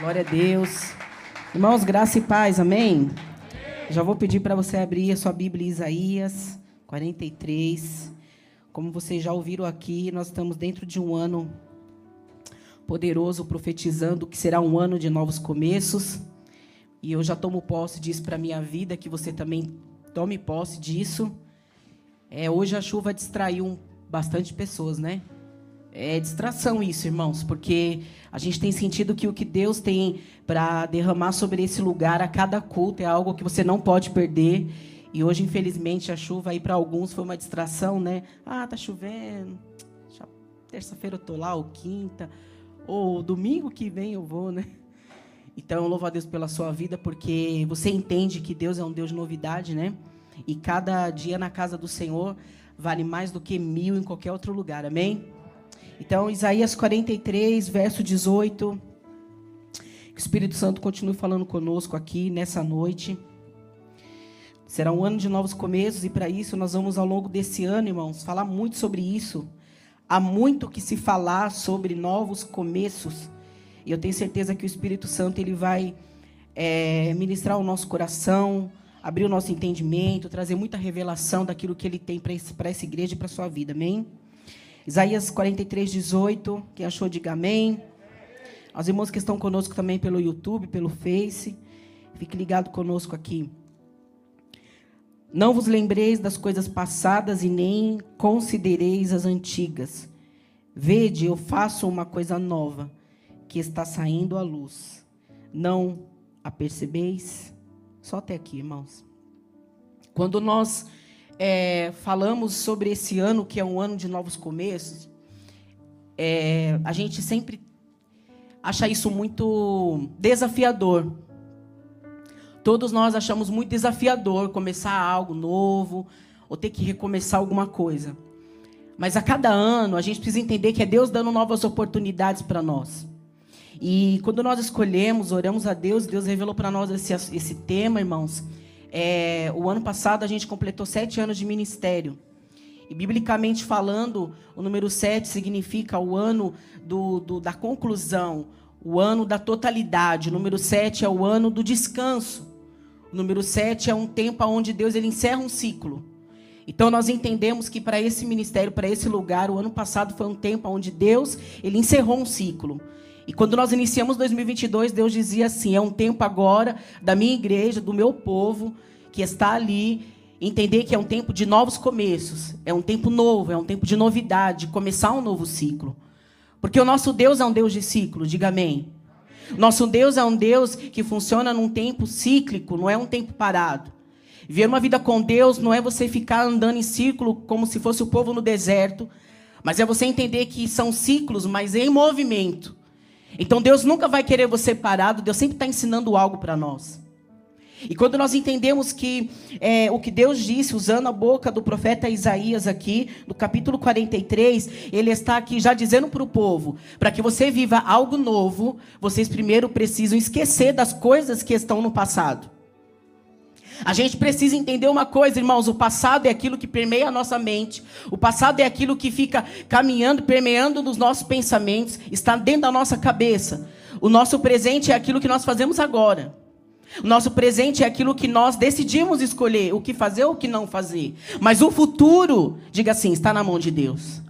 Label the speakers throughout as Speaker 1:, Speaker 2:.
Speaker 1: Glória a Deus. Irmãos, graça e paz, amém? Já vou pedir para você abrir a sua Bíblia Isaías 43. Como vocês já ouviram aqui, nós estamos dentro de um ano poderoso, profetizando que será um ano de novos começos. E eu já tomo posse disso para minha vida, que você também tome posse disso. É, hoje a chuva distraiu bastante pessoas, né? É distração isso, irmãos, porque a gente tem sentido que o que Deus tem para derramar sobre esse lugar a cada culto é algo que você não pode perder. E hoje, infelizmente, a chuva aí para alguns foi uma distração, né? Ah, tá chovendo. Terça-feira eu tô lá, ou quinta, ou domingo que vem eu vou, né? Então, louvo a Deus pela sua vida, porque você entende que Deus é um Deus de novidade, né? E cada dia na casa do Senhor vale mais do que mil em qualquer outro lugar, amém? Então, Isaías 43, verso 18. Que o Espírito Santo continue falando conosco aqui nessa noite. Será um ano de novos começos e para isso nós vamos ao longo desse ano, irmãos, falar muito sobre isso. Há muito que se falar sobre novos começos. E eu tenho certeza que o Espírito Santo ele vai é, ministrar o nosso coração, abrir o nosso entendimento, trazer muita revelação daquilo que ele tem para essa igreja e para sua vida. Amém? Isaías 43, 18. Quem achou, diga amém. Os irmãos que estão conosco também pelo YouTube, pelo Face. Fique ligado conosco aqui. Não vos lembreis das coisas passadas e nem considereis as antigas. Vede, eu faço uma coisa nova que está saindo à luz. Não a percebeis? Só até aqui, irmãos. Quando nós é, falamos sobre esse ano, que é um ano de novos começos, é, a gente sempre acha isso muito desafiador. Todos nós achamos muito desafiador começar algo novo ou ter que recomeçar alguma coisa. Mas a cada ano a gente precisa entender que é Deus dando novas oportunidades para nós. E quando nós escolhemos, oramos a Deus, Deus revelou para nós esse, esse tema, irmãos. É, o ano passado a gente completou sete anos de ministério. E biblicamente falando, o número sete significa o ano do, do, da conclusão, o ano da totalidade. O número sete é o ano do descanso. O número sete é um tempo onde Deus ele encerra um ciclo. Então nós entendemos que para esse ministério, para esse lugar, o ano passado foi um tempo onde Deus ele encerrou um ciclo. E quando nós iniciamos 2022, Deus dizia assim: é um tempo agora da minha igreja, do meu povo, que está ali, entender que é um tempo de novos começos, é um tempo novo, é um tempo de novidade, de começar um novo ciclo. Porque o nosso Deus é um Deus de ciclo, diga amém. Nosso Deus é um Deus que funciona num tempo cíclico, não é um tempo parado. Viver uma vida com Deus não é você ficar andando em círculo como se fosse o povo no deserto, mas é você entender que são ciclos, mas em movimento. Então Deus nunca vai querer você parado, Deus sempre está ensinando algo para nós. E quando nós entendemos que é, o que Deus disse, usando a boca do profeta Isaías aqui, no capítulo 43, ele está aqui já dizendo para o povo: para que você viva algo novo, vocês primeiro precisam esquecer das coisas que estão no passado. A gente precisa entender uma coisa, irmãos: o passado é aquilo que permeia a nossa mente, o passado é aquilo que fica caminhando, permeando nos nossos pensamentos, está dentro da nossa cabeça. O nosso presente é aquilo que nós fazemos agora. O nosso presente é aquilo que nós decidimos escolher, o que fazer ou o que não fazer. Mas o futuro, diga assim, está na mão de Deus.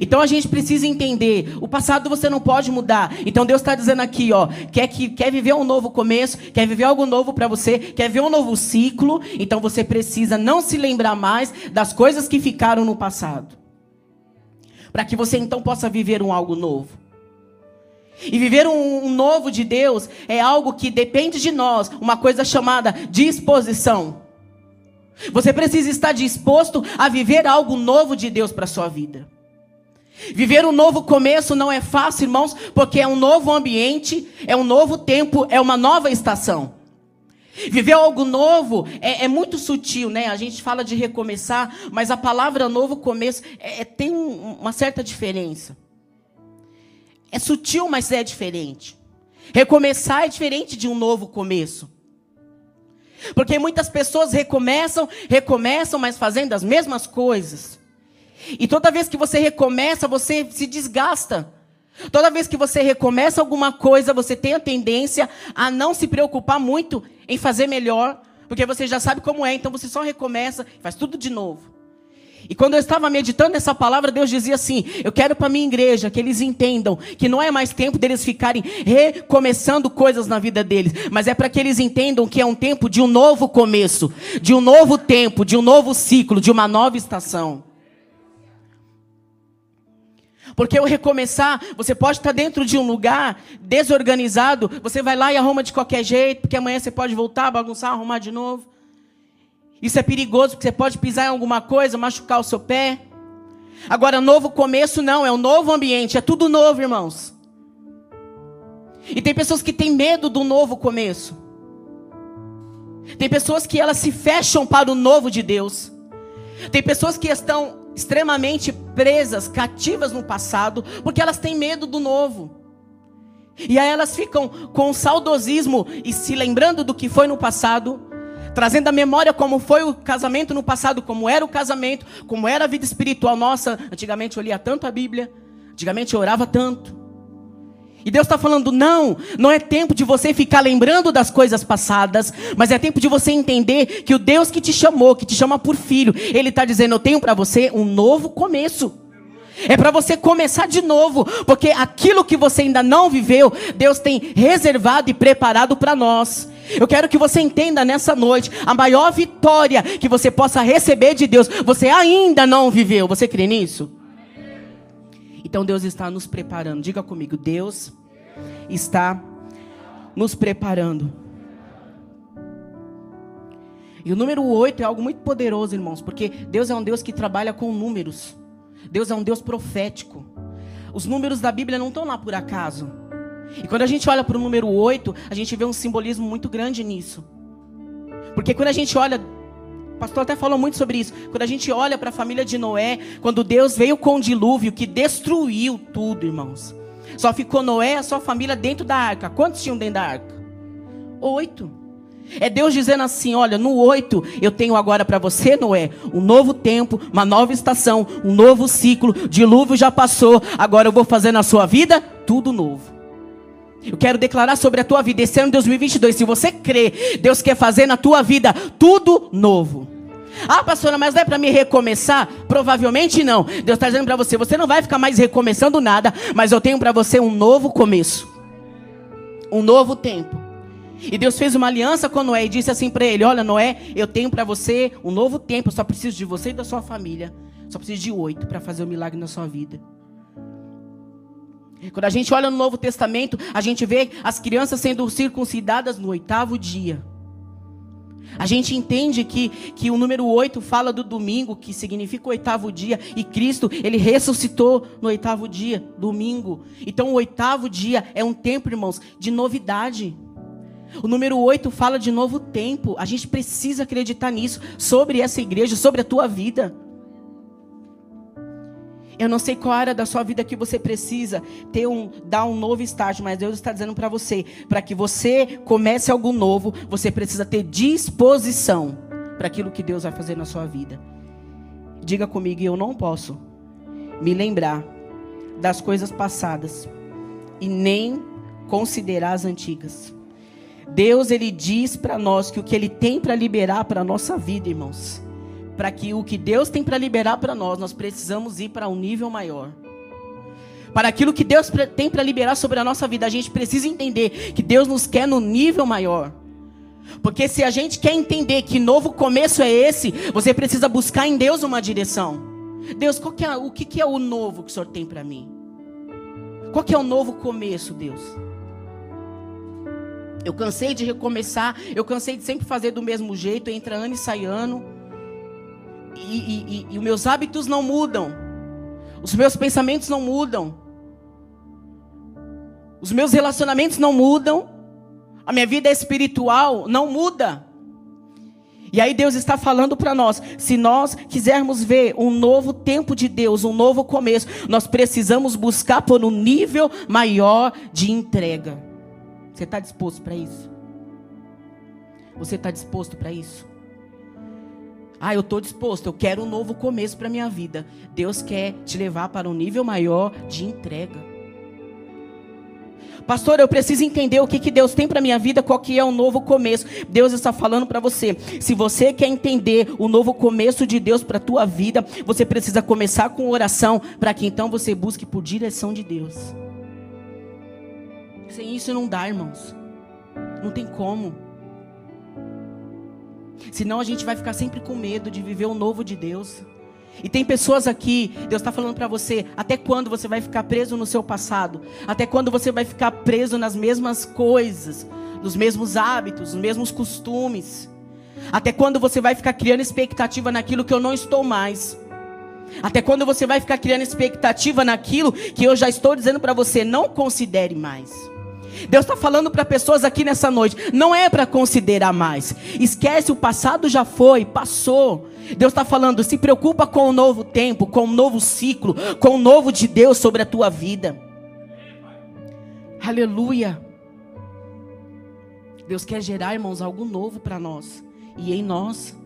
Speaker 1: Então a gente precisa entender, o passado você não pode mudar. Então Deus está dizendo aqui, ó, quer que quer viver um novo começo, quer viver algo novo para você, quer ver um novo ciclo. Então você precisa não se lembrar mais das coisas que ficaram no passado, para que você então possa viver um algo novo. E viver um, um novo de Deus é algo que depende de nós, uma coisa chamada disposição. Você precisa estar disposto a viver algo novo de Deus para sua vida. Viver um novo começo não é fácil, irmãos, porque é um novo ambiente, é um novo tempo, é uma nova estação. Viver algo novo é, é muito sutil, né? A gente fala de recomeçar, mas a palavra novo começo é, é, tem um, uma certa diferença. É sutil, mas é diferente. Recomeçar é diferente de um novo começo. Porque muitas pessoas recomeçam, recomeçam, mas fazendo as mesmas coisas. E toda vez que você recomeça, você se desgasta. Toda vez que você recomeça alguma coisa, você tem a tendência a não se preocupar muito em fazer melhor, porque você já sabe como é, então você só recomeça faz tudo de novo. E quando eu estava meditando essa palavra, Deus dizia assim: Eu quero para minha igreja que eles entendam que não é mais tempo deles ficarem recomeçando coisas na vida deles, mas é para que eles entendam que é um tempo de um novo começo, de um novo tempo, de um novo ciclo, de uma nova estação. Porque o recomeçar, você pode estar dentro de um lugar desorganizado, você vai lá e arruma de qualquer jeito, porque amanhã você pode voltar, bagunçar, arrumar de novo. Isso é perigoso, porque você pode pisar em alguma coisa, machucar o seu pé. Agora, novo começo não, é um novo ambiente, é tudo novo, irmãos. E tem pessoas que têm medo do novo começo. Tem pessoas que elas se fecham para o novo de Deus. Tem pessoas que estão extremamente presas, cativas no passado, porque elas têm medo do novo. E aí elas ficam com saudosismo e se lembrando do que foi no passado, trazendo a memória como foi o casamento no passado, como era o casamento, como era a vida espiritual nossa. Antigamente eu lia tanto a Bíblia, antigamente eu orava tanto. E Deus está falando: não, não é tempo de você ficar lembrando das coisas passadas, mas é tempo de você entender que o Deus que te chamou, que te chama por filho, Ele está dizendo: eu tenho para você um novo começo. É para você começar de novo, porque aquilo que você ainda não viveu, Deus tem reservado e preparado para nós. Eu quero que você entenda nessa noite a maior vitória que você possa receber de Deus, você ainda não viveu. Você crê nisso? Então Deus está nos preparando. Diga comigo, Deus está nos preparando. E o número 8 é algo muito poderoso, irmãos, porque Deus é um Deus que trabalha com números. Deus é um Deus profético. Os números da Bíblia não estão lá por acaso. E quando a gente olha para o número 8, a gente vê um simbolismo muito grande nisso. Porque quando a gente olha pastor até falou muito sobre isso. Quando a gente olha para a família de Noé, quando Deus veio com o dilúvio que destruiu tudo, irmãos. Só ficou Noé e a sua família dentro da arca. Quantos tinham dentro da arca? Oito. É Deus dizendo assim: olha, no oito eu tenho agora para você, Noé, um novo tempo, uma nova estação, um novo ciclo. Dilúvio já passou, agora eu vou fazer na sua vida tudo novo. Eu quero declarar sobre a tua vida esse ano de 2022. Se você crê, Deus quer fazer na tua vida tudo novo. Ah, pastora, mas não é para me recomeçar? Provavelmente não. Deus está dizendo para você: você não vai ficar mais recomeçando nada, mas eu tenho para você um novo começo, um novo tempo. E Deus fez uma aliança com Noé e disse assim para ele: Olha, Noé, eu tenho para você um novo tempo, eu só preciso de você e da sua família. Só preciso de oito para fazer o um milagre na sua vida. Quando a gente olha no Novo Testamento, a gente vê as crianças sendo circuncidadas no oitavo dia. A gente entende que, que o número 8 fala do domingo, que significa o oitavo dia, e Cristo, ele ressuscitou no oitavo dia, domingo. Então o oitavo dia é um tempo, irmãos, de novidade. O número 8 fala de novo tempo. A gente precisa acreditar nisso, sobre essa igreja, sobre a tua vida. Eu não sei qual área da sua vida que você precisa ter um, dar um novo estágio, mas Deus está dizendo para você, para que você comece algo novo, você precisa ter disposição para aquilo que Deus vai fazer na sua vida. Diga comigo, eu não posso me lembrar das coisas passadas e nem considerar as antigas. Deus ele diz para nós que o que ele tem para liberar para nossa vida, irmãos, para que o que Deus tem para liberar para nós, nós precisamos ir para um nível maior. Para aquilo que Deus tem para liberar sobre a nossa vida, a gente precisa entender que Deus nos quer no nível maior. Porque se a gente quer entender que novo começo é esse, você precisa buscar em Deus uma direção. Deus, que é, o que, que é o novo que o Senhor tem para mim? Qual que é o novo começo, Deus? Eu cansei de recomeçar, eu cansei de sempre fazer do mesmo jeito, entra ano e sai ano e, e, e, os meus hábitos não mudam, os meus pensamentos não mudam, os meus relacionamentos não mudam, a minha vida espiritual não muda. E aí Deus está falando para nós, se nós quisermos ver um novo tempo de Deus, um novo começo, nós precisamos buscar por um nível maior de entrega. Você está disposto para isso? Você está disposto para isso? Ah, eu estou disposto, eu quero um novo começo para minha vida. Deus quer te levar para um nível maior de entrega. Pastor, eu preciso entender o que, que Deus tem para minha vida, qual que é o novo começo. Deus está falando para você. Se você quer entender o novo começo de Deus para a tua vida, você precisa começar com oração, para que então você busque por direção de Deus. Sem isso não dá, irmãos. Não tem como. Senão a gente vai ficar sempre com medo de viver o novo de Deus. E tem pessoas aqui, Deus está falando para você, até quando você vai ficar preso no seu passado? Até quando você vai ficar preso nas mesmas coisas, nos mesmos hábitos, nos mesmos costumes? Até quando você vai ficar criando expectativa naquilo que eu não estou mais? Até quando você vai ficar criando expectativa naquilo que eu já estou dizendo para você, não considere mais? Deus está falando para pessoas aqui nessa noite, não é para considerar mais. Esquece, o passado já foi, passou. Deus está falando, se preocupa com o novo tempo, com o novo ciclo, com o novo de Deus sobre a tua vida. Aleluia. Deus quer gerar, irmãos, algo novo para nós e em nós.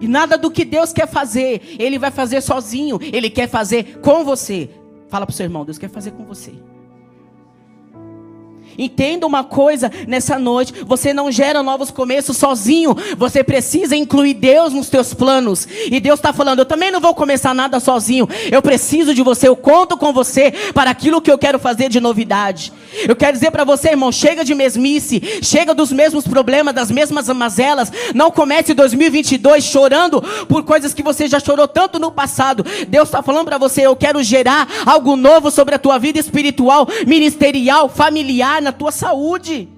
Speaker 1: E nada do que Deus quer fazer, Ele vai fazer sozinho, Ele quer fazer com você. Fala para o seu irmão, Deus quer fazer com você. Entenda uma coisa nessa noite: você não gera novos começos sozinho. Você precisa incluir Deus nos teus planos. E Deus está falando: eu também não vou começar nada sozinho. Eu preciso de você. Eu conto com você para aquilo que eu quero fazer de novidade. Eu quero dizer para você, irmão: chega de mesmice, chega dos mesmos problemas, das mesmas mazelas. Não comece 2022 chorando por coisas que você já chorou tanto no passado. Deus está falando para você: eu quero gerar algo novo sobre a tua vida espiritual, ministerial, familiar na tua saúde.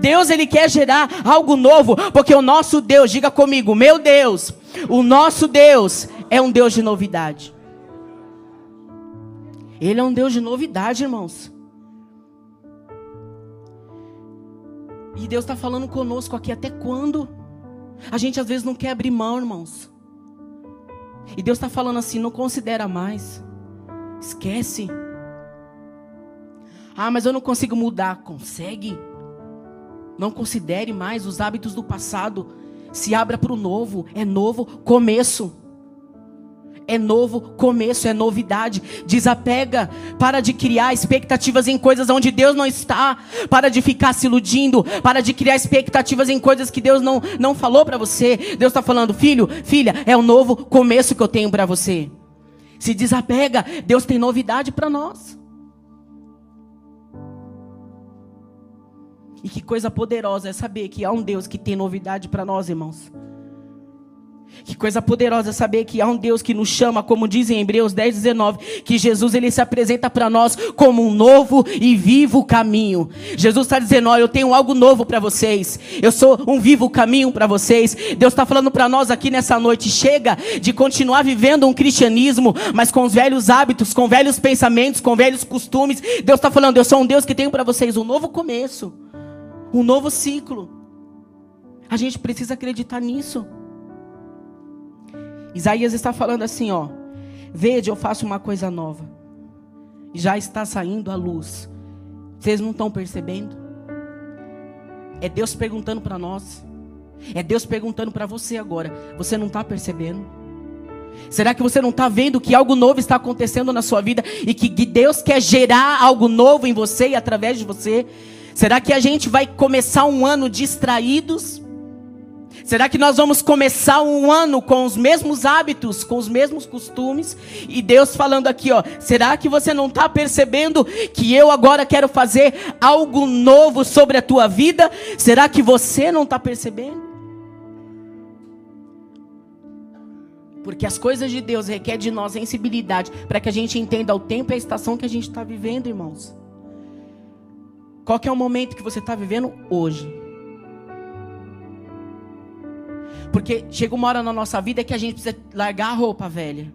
Speaker 1: Deus ele quer gerar algo novo, porque o nosso Deus, diga comigo, meu Deus, o nosso Deus é um Deus de novidade. Ele é um Deus de novidade, irmãos. E Deus está falando conosco aqui até quando? A gente às vezes não quer abrir mão, irmãos. E Deus está falando assim: não considera mais. Esquece. Ah, mas eu não consigo mudar. Consegue. Não considere mais os hábitos do passado. Se abra para o novo. É novo começo. É novo começo, é novidade. Desapega. Para de criar expectativas em coisas onde Deus não está. Para de ficar se iludindo. Para de criar expectativas em coisas que Deus não, não falou para você. Deus está falando, filho, filha, é o novo começo que eu tenho para você. Se desapega. Deus tem novidade para nós. E que coisa poderosa é saber que há um Deus que tem novidade para nós, irmãos. Que coisa poderosa é saber que há um Deus que nos chama, como diz em Hebreus 10, 19, que Jesus ele se apresenta para nós como um novo e vivo caminho. Jesus está dizendo: Olha, eu tenho algo novo para vocês, eu sou um vivo caminho para vocês. Deus está falando para nós aqui nessa noite: chega de continuar vivendo um cristianismo, mas com os velhos hábitos, com velhos pensamentos, com velhos costumes. Deus está falando: Eu sou um Deus que tenho para vocês um novo começo um novo ciclo. A gente precisa acreditar nisso. Isaías está falando assim, ó: Vede, eu faço uma coisa nova. Já está saindo a luz. Vocês não estão percebendo? É Deus perguntando para nós. É Deus perguntando para você agora. Você não está percebendo? Será que você não está vendo que algo novo está acontecendo na sua vida e que Deus quer gerar algo novo em você e através de você? Será que a gente vai começar um ano distraídos? Será que nós vamos começar um ano com os mesmos hábitos, com os mesmos costumes? E Deus falando aqui, ó, será que você não está percebendo que eu agora quero fazer algo novo sobre a tua vida? Será que você não está percebendo? Porque as coisas de Deus requerem de nós sensibilidade para que a gente entenda o tempo e a estação que a gente está vivendo, irmãos. Qual que é o momento que você está vivendo hoje? Porque chega uma hora na nossa vida que a gente precisa largar a roupa velha.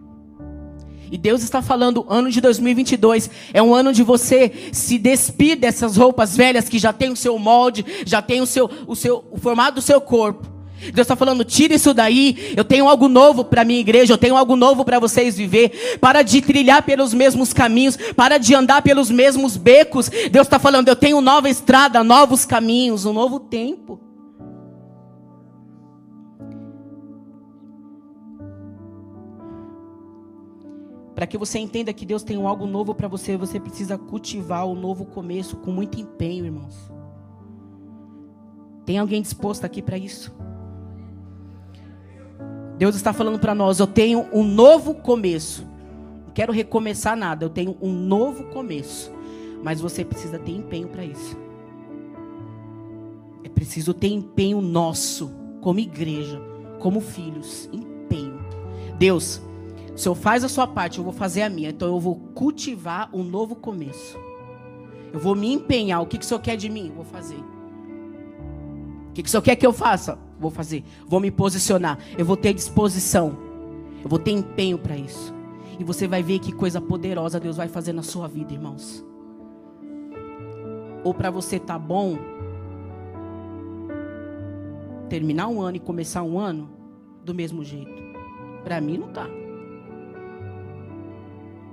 Speaker 1: E Deus está falando, ano de 2022 é um ano de você se despir dessas roupas velhas que já tem o seu molde, já tem o seu, o seu, o formato do seu corpo. Deus está falando, tira isso daí. Eu tenho algo novo para minha igreja. Eu tenho algo novo para vocês viver. Para de trilhar pelos mesmos caminhos. Para de andar pelos mesmos becos. Deus está falando, eu tenho nova estrada, novos caminhos, um novo tempo. Para que você entenda que Deus tem algo novo para você, você precisa cultivar o novo começo com muito empenho, irmãos. Tem alguém disposto aqui para isso? Deus está falando para nós: eu tenho um novo começo. Não quero recomeçar nada, eu tenho um novo começo. Mas você precisa ter empenho para isso. É preciso ter empenho nosso, como igreja, como filhos. Empenho. Deus, o Senhor faz a sua parte, eu vou fazer a minha. Então eu vou cultivar um novo começo. Eu vou me empenhar. O que, que o Senhor quer de mim? Vou fazer. O que, que o Senhor quer que eu faça? Vou fazer. Vou me posicionar. Eu vou ter disposição. Eu vou ter empenho para isso. E você vai ver que coisa poderosa Deus vai fazer na sua vida, irmãos. Ou para você tá bom terminar um ano e começar um ano do mesmo jeito. Para mim não tá.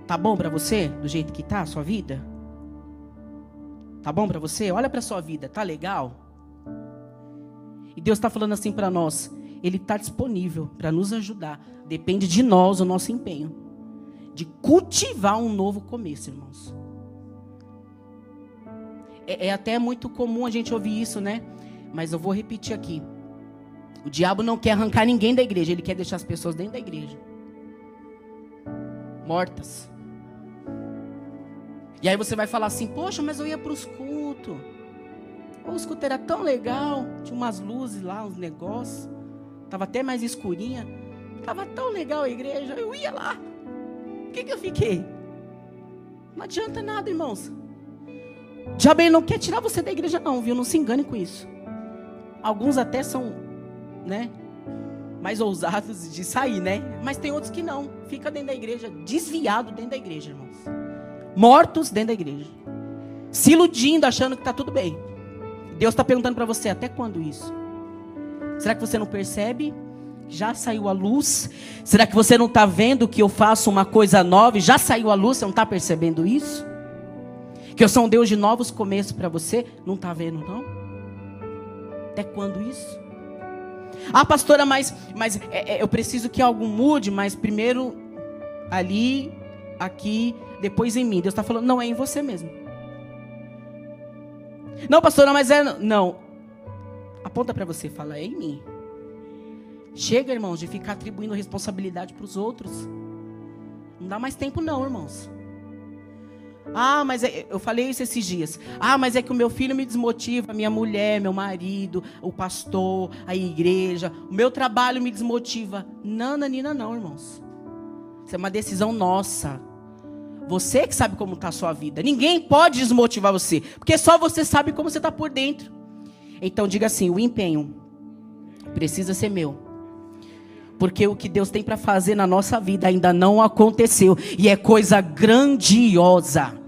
Speaker 1: Tá bom para você do jeito que tá a sua vida? Tá bom para você? Olha para sua vida, tá legal? E Deus está falando assim para nós, ele está disponível para nos ajudar. Depende de nós o nosso empenho de cultivar um novo começo, irmãos. É, é até muito comum a gente ouvir isso, né? Mas eu vou repetir aqui. O diabo não quer arrancar ninguém da igreja, ele quer deixar as pessoas dentro da igreja mortas. E aí você vai falar assim: Poxa, mas eu ia para os cultos. O culto era tão legal, tinha umas luzes lá, uns negócios. Tava até mais escurinha. Tava tão legal a igreja, eu ia lá. O que, que eu fiquei? Não adianta nada, irmãos. Diabo não quer tirar você da igreja, não, viu? Não se engane com isso. Alguns até são, né? Mais ousados de sair, né? Mas tem outros que não. Fica dentro da igreja, desviado dentro da igreja, irmãos mortos dentro da igreja, se iludindo, achando que está tudo bem. Deus está perguntando para você: até quando isso? Será que você não percebe? Já saiu a luz? Será que você não está vendo que eu faço uma coisa nova? Já saiu a luz? Você não está percebendo isso? Que eu sou um Deus de novos começos para você? Não está vendo, não? Até quando isso? Ah, pastora, mas, mas é, é, eu preciso que algo mude, mas primeiro ali, aqui, depois em mim. Deus está falando, não é em você mesmo. Não, pastora, mas é. Não. Aponta para você, fala, é em mim. Chega, irmãos, de ficar atribuindo responsabilidade para os outros. Não dá mais tempo, não, irmãos. Ah, mas é, eu falei isso esses dias. Ah, mas é que o meu filho me desmotiva, minha mulher, meu marido, o pastor, a igreja, o meu trabalho me desmotiva. Não, Nanina, não, irmãos. Isso é uma decisão nossa. Você que sabe como está a sua vida. Ninguém pode desmotivar você, porque só você sabe como você está por dentro. Então diga assim: o empenho precisa ser meu. Porque o que Deus tem para fazer na nossa vida ainda não aconteceu. E é coisa grandiosa.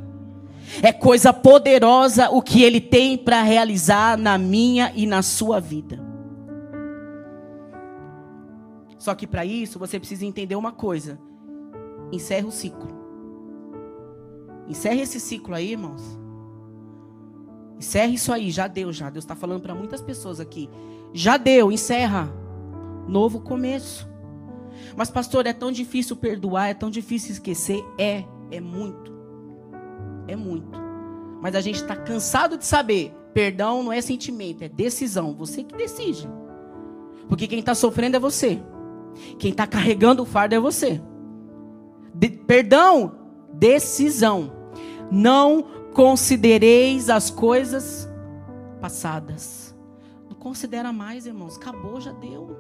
Speaker 1: É coisa poderosa o que Ele tem para realizar na minha e na sua vida. Só que para isso você precisa entender uma coisa: encerra o ciclo. Encerre esse ciclo aí, irmãos. Encerre isso aí, já deu, já. Deus está falando para muitas pessoas aqui. Já deu, encerra. Novo começo. Mas, pastor, é tão difícil perdoar, é tão difícil esquecer. É, é muito. É muito. Mas a gente está cansado de saber. Perdão não é sentimento, é decisão. Você que decide. Porque quem está sofrendo é você. Quem está carregando o fardo é você. De, perdão decisão. Não considereis as coisas passadas. Não considera mais, irmãos. Acabou, já deu.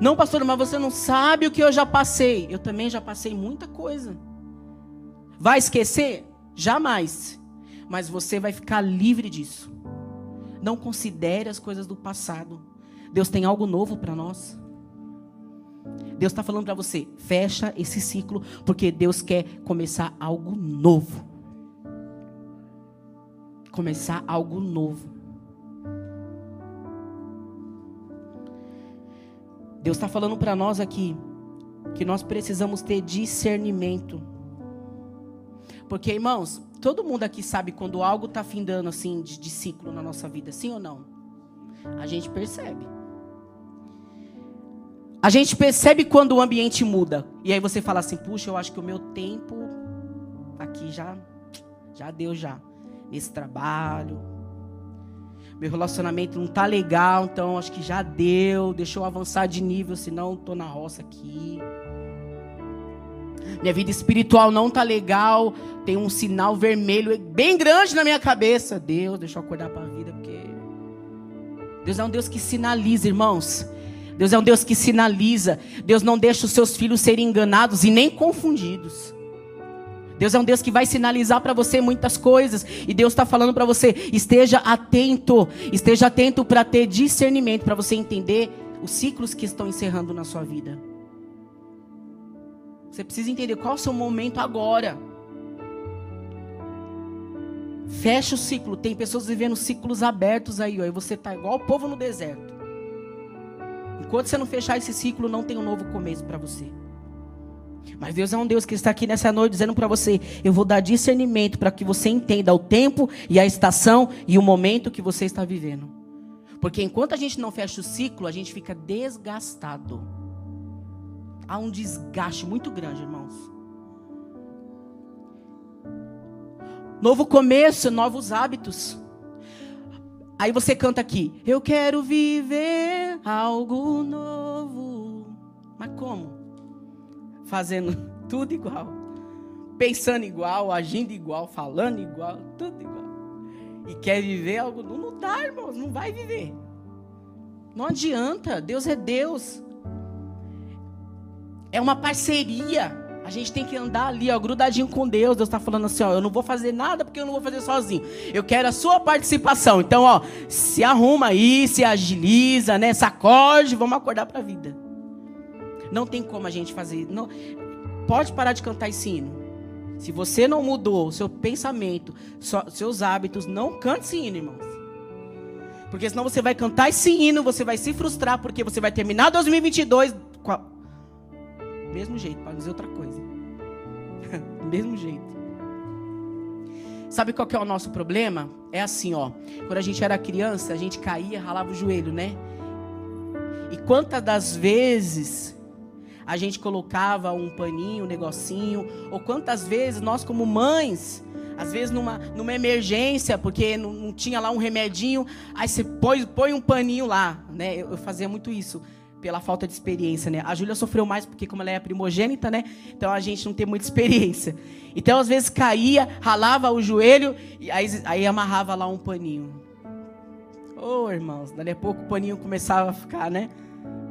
Speaker 1: Não, pastor, mas você não sabe o que eu já passei. Eu também já passei muita coisa. Vai esquecer? Jamais. Mas você vai ficar livre disso. Não considere as coisas do passado. Deus tem algo novo para nós. Deus está falando para você, fecha esse ciclo, porque Deus quer começar algo novo. Começar algo novo. Deus está falando para nós aqui que nós precisamos ter discernimento. Porque, irmãos, todo mundo aqui sabe quando algo está findando assim de, de ciclo na nossa vida, sim ou não? A gente percebe. A gente percebe quando o ambiente muda. E aí você fala assim: puxa, eu acho que o meu tempo aqui já, já deu já. Nesse trabalho. Meu relacionamento não tá legal, então acho que já deu. Deixa eu avançar de nível, senão tô na roça aqui. Minha vida espiritual não tá legal. Tem um sinal vermelho bem grande na minha cabeça. Deus, deixa eu acordar para a vida, porque Deus é um Deus que sinaliza, irmãos. Deus é um Deus que sinaliza. Deus não deixa os seus filhos serem enganados e nem confundidos. Deus é um Deus que vai sinalizar para você muitas coisas. E Deus está falando para você: esteja atento. Esteja atento para ter discernimento, para você entender os ciclos que estão encerrando na sua vida. Você precisa entender qual é o seu momento agora. Fecha o ciclo. Tem pessoas vivendo ciclos abertos aí, ó, e você tá igual o povo no deserto. Enquanto você não fechar esse ciclo, não tem um novo começo para você. Mas Deus é um Deus que está aqui nessa noite dizendo para você: eu vou dar discernimento para que você entenda o tempo e a estação e o momento que você está vivendo. Porque enquanto a gente não fecha o ciclo, a gente fica desgastado. Há um desgaste muito grande, irmãos. Novo começo, novos hábitos. Aí você canta aqui: Eu quero viver algo novo. Mas como? Fazendo tudo igual. Pensando igual, agindo igual, falando igual, tudo igual. E quer viver algo novo? Não dá, irmãos, não vai viver. Não adianta, Deus é Deus. É uma parceria. A gente tem que andar ali, ó, grudadinho com Deus. Deus está falando assim, ó, eu não vou fazer nada porque eu não vou fazer sozinho. Eu quero a sua participação. Então, ó, se arruma aí, se agiliza, né? Sacode, vamos acordar para a vida. Não tem como a gente fazer. Não, pode parar de cantar esse hino. Se você não mudou seu pensamento, seus hábitos, não cante esse hino, irmãos. Porque senão você vai cantar esse hino, você vai se frustrar, porque você vai terminar 2022 com a mesmo jeito, para dizer outra coisa. Mesmo jeito. Sabe qual que é o nosso problema? É assim, ó. Quando a gente era criança, a gente caía, ralava o joelho, né? E quantas das vezes a gente colocava um paninho, um negocinho, ou quantas vezes nós como mães, às vezes numa, numa emergência, porque não, não tinha lá um remedinho, aí você põe, põe um paninho lá, né? Eu, eu fazia muito isso pela falta de experiência, né? A Júlia sofreu mais porque como ela é primogênita, né? Então a gente não tem muita experiência. Então às vezes caía, ralava o joelho e aí, aí amarrava lá um paninho. Ô, oh, irmãos, dali a pouco o paninho começava a ficar, né?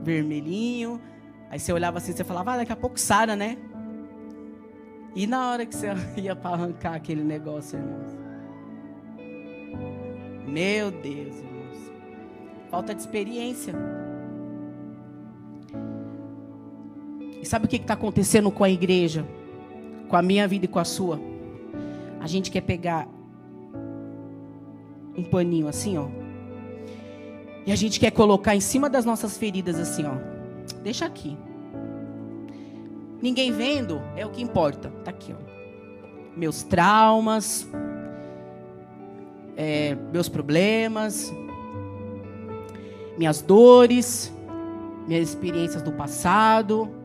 Speaker 1: Vermelhinho. Aí você olhava assim, você falava, ah, daqui a pouco sara, né? E na hora que você ia para arrancar aquele negócio, irmãos? Meu Deus, irmãos. Falta de experiência. E sabe o que está acontecendo com a igreja? Com a minha vida e com a sua? A gente quer pegar um paninho assim, ó. E a gente quer colocar em cima das nossas feridas assim, ó. Deixa aqui. Ninguém vendo é o que importa. Tá aqui, ó. Meus traumas, é, meus problemas, minhas dores, minhas experiências do passado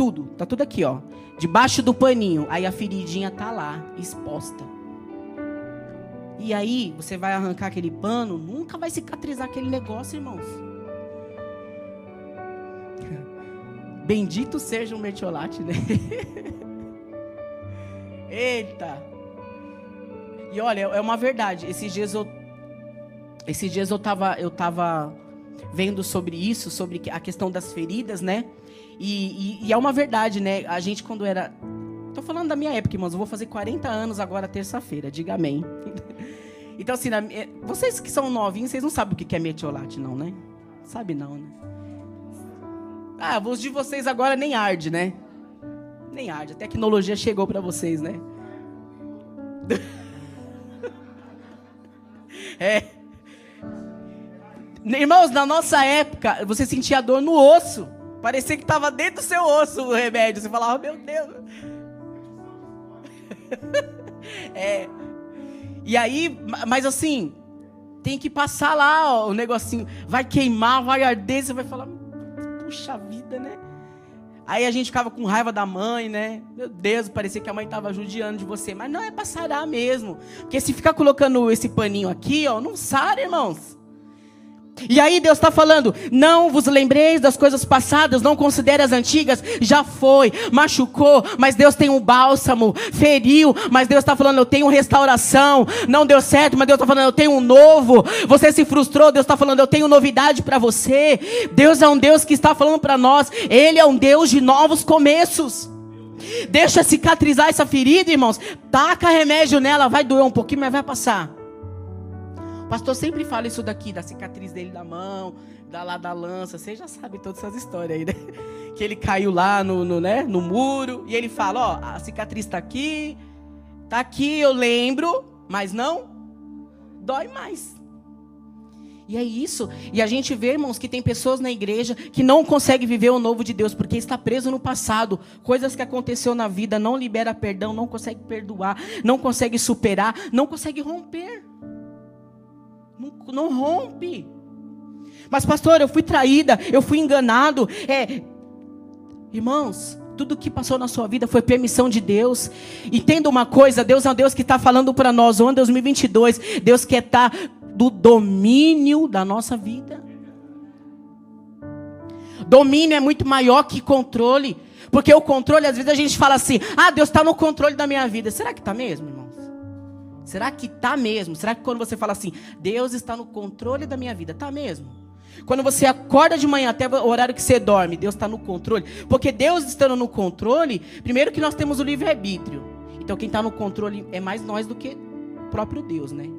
Speaker 1: tudo, tá tudo aqui, ó. Debaixo do paninho. Aí a feridinha tá lá, exposta. E aí, você vai arrancar aquele pano, nunca vai cicatrizar aquele negócio, irmãos. Bendito seja o mertiolate, né? Eita! E olha, é uma verdade. Esses dias eu esses dias eu tava eu tava vendo sobre isso, sobre a questão das feridas, né? E, e, e, é uma verdade, né? A gente, quando era. Tô falando da minha época, irmãos. Eu vou fazer 40 anos agora, terça-feira. Diga amém. então, assim, na... vocês que são novinhos, vocês não sabem o que é metiolate, não, né? Sabe não, né? Ah, os de vocês agora nem arde, né? Nem arde. A tecnologia chegou para vocês, né? é. Irmãos, na nossa época, você sentia dor no osso. Parecia que estava dentro do seu osso o remédio. Você falava, meu Deus. é. E aí, mas assim, tem que passar lá ó, o negocinho. Vai queimar, vai arder. Você vai falar, puxa vida, né? Aí a gente ficava com raiva da mãe, né? Meu Deus, parecia que a mãe estava judiando de você. Mas não é para sarar mesmo. Porque se ficar colocando esse paninho aqui, ó, não sara, irmãos. E aí Deus está falando: não vos lembreis das coisas passadas, não considere as antigas, já foi, machucou, mas Deus tem um bálsamo, feriu, mas Deus está falando: eu tenho restauração, não deu certo, mas Deus está falando: eu tenho um novo. Você se frustrou, Deus está falando: eu tenho novidade para você. Deus é um Deus que está falando para nós, Ele é um Deus de novos começos. Deixa cicatrizar essa ferida, irmãos. Taca remédio nela, vai doer um pouquinho, mas vai passar pastor sempre fala isso daqui, da cicatriz dele da mão, da lá da lança. Você já sabe todas essas histórias aí, né? Que ele caiu lá no, no, né, no muro. E ele fala: Ó, a cicatriz está aqui, tá aqui, eu lembro, mas não dói mais. E é isso. E a gente vê, irmãos, que tem pessoas na igreja que não conseguem viver o novo de Deus porque está preso no passado. Coisas que aconteceu na vida, não libera perdão, não consegue perdoar, não consegue superar, não consegue romper. Não, não rompe. Mas, pastor, eu fui traída, eu fui enganado. É, irmãos, tudo que passou na sua vida foi permissão de Deus. Entenda uma coisa: Deus é um Deus que está falando para nós, o ano 2022, Deus quer estar tá do domínio da nossa vida. Domínio é muito maior que controle. Porque o controle, às vezes a gente fala assim: ah, Deus está no controle da minha vida. Será que está mesmo, irmão? Será que está mesmo? Será que quando você fala assim, Deus está no controle da minha vida, está mesmo? Quando você acorda de manhã até o horário que você dorme, Deus está no controle. Porque Deus estando no controle, primeiro que nós temos o livre-arbítrio. Então quem está no controle é mais nós do que o próprio Deus, né?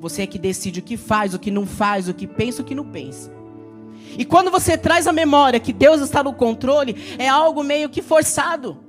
Speaker 1: Você é que decide o que faz, o que não faz, o que pensa, o que não pensa. E quando você traz a memória que Deus está no controle, é algo meio que forçado.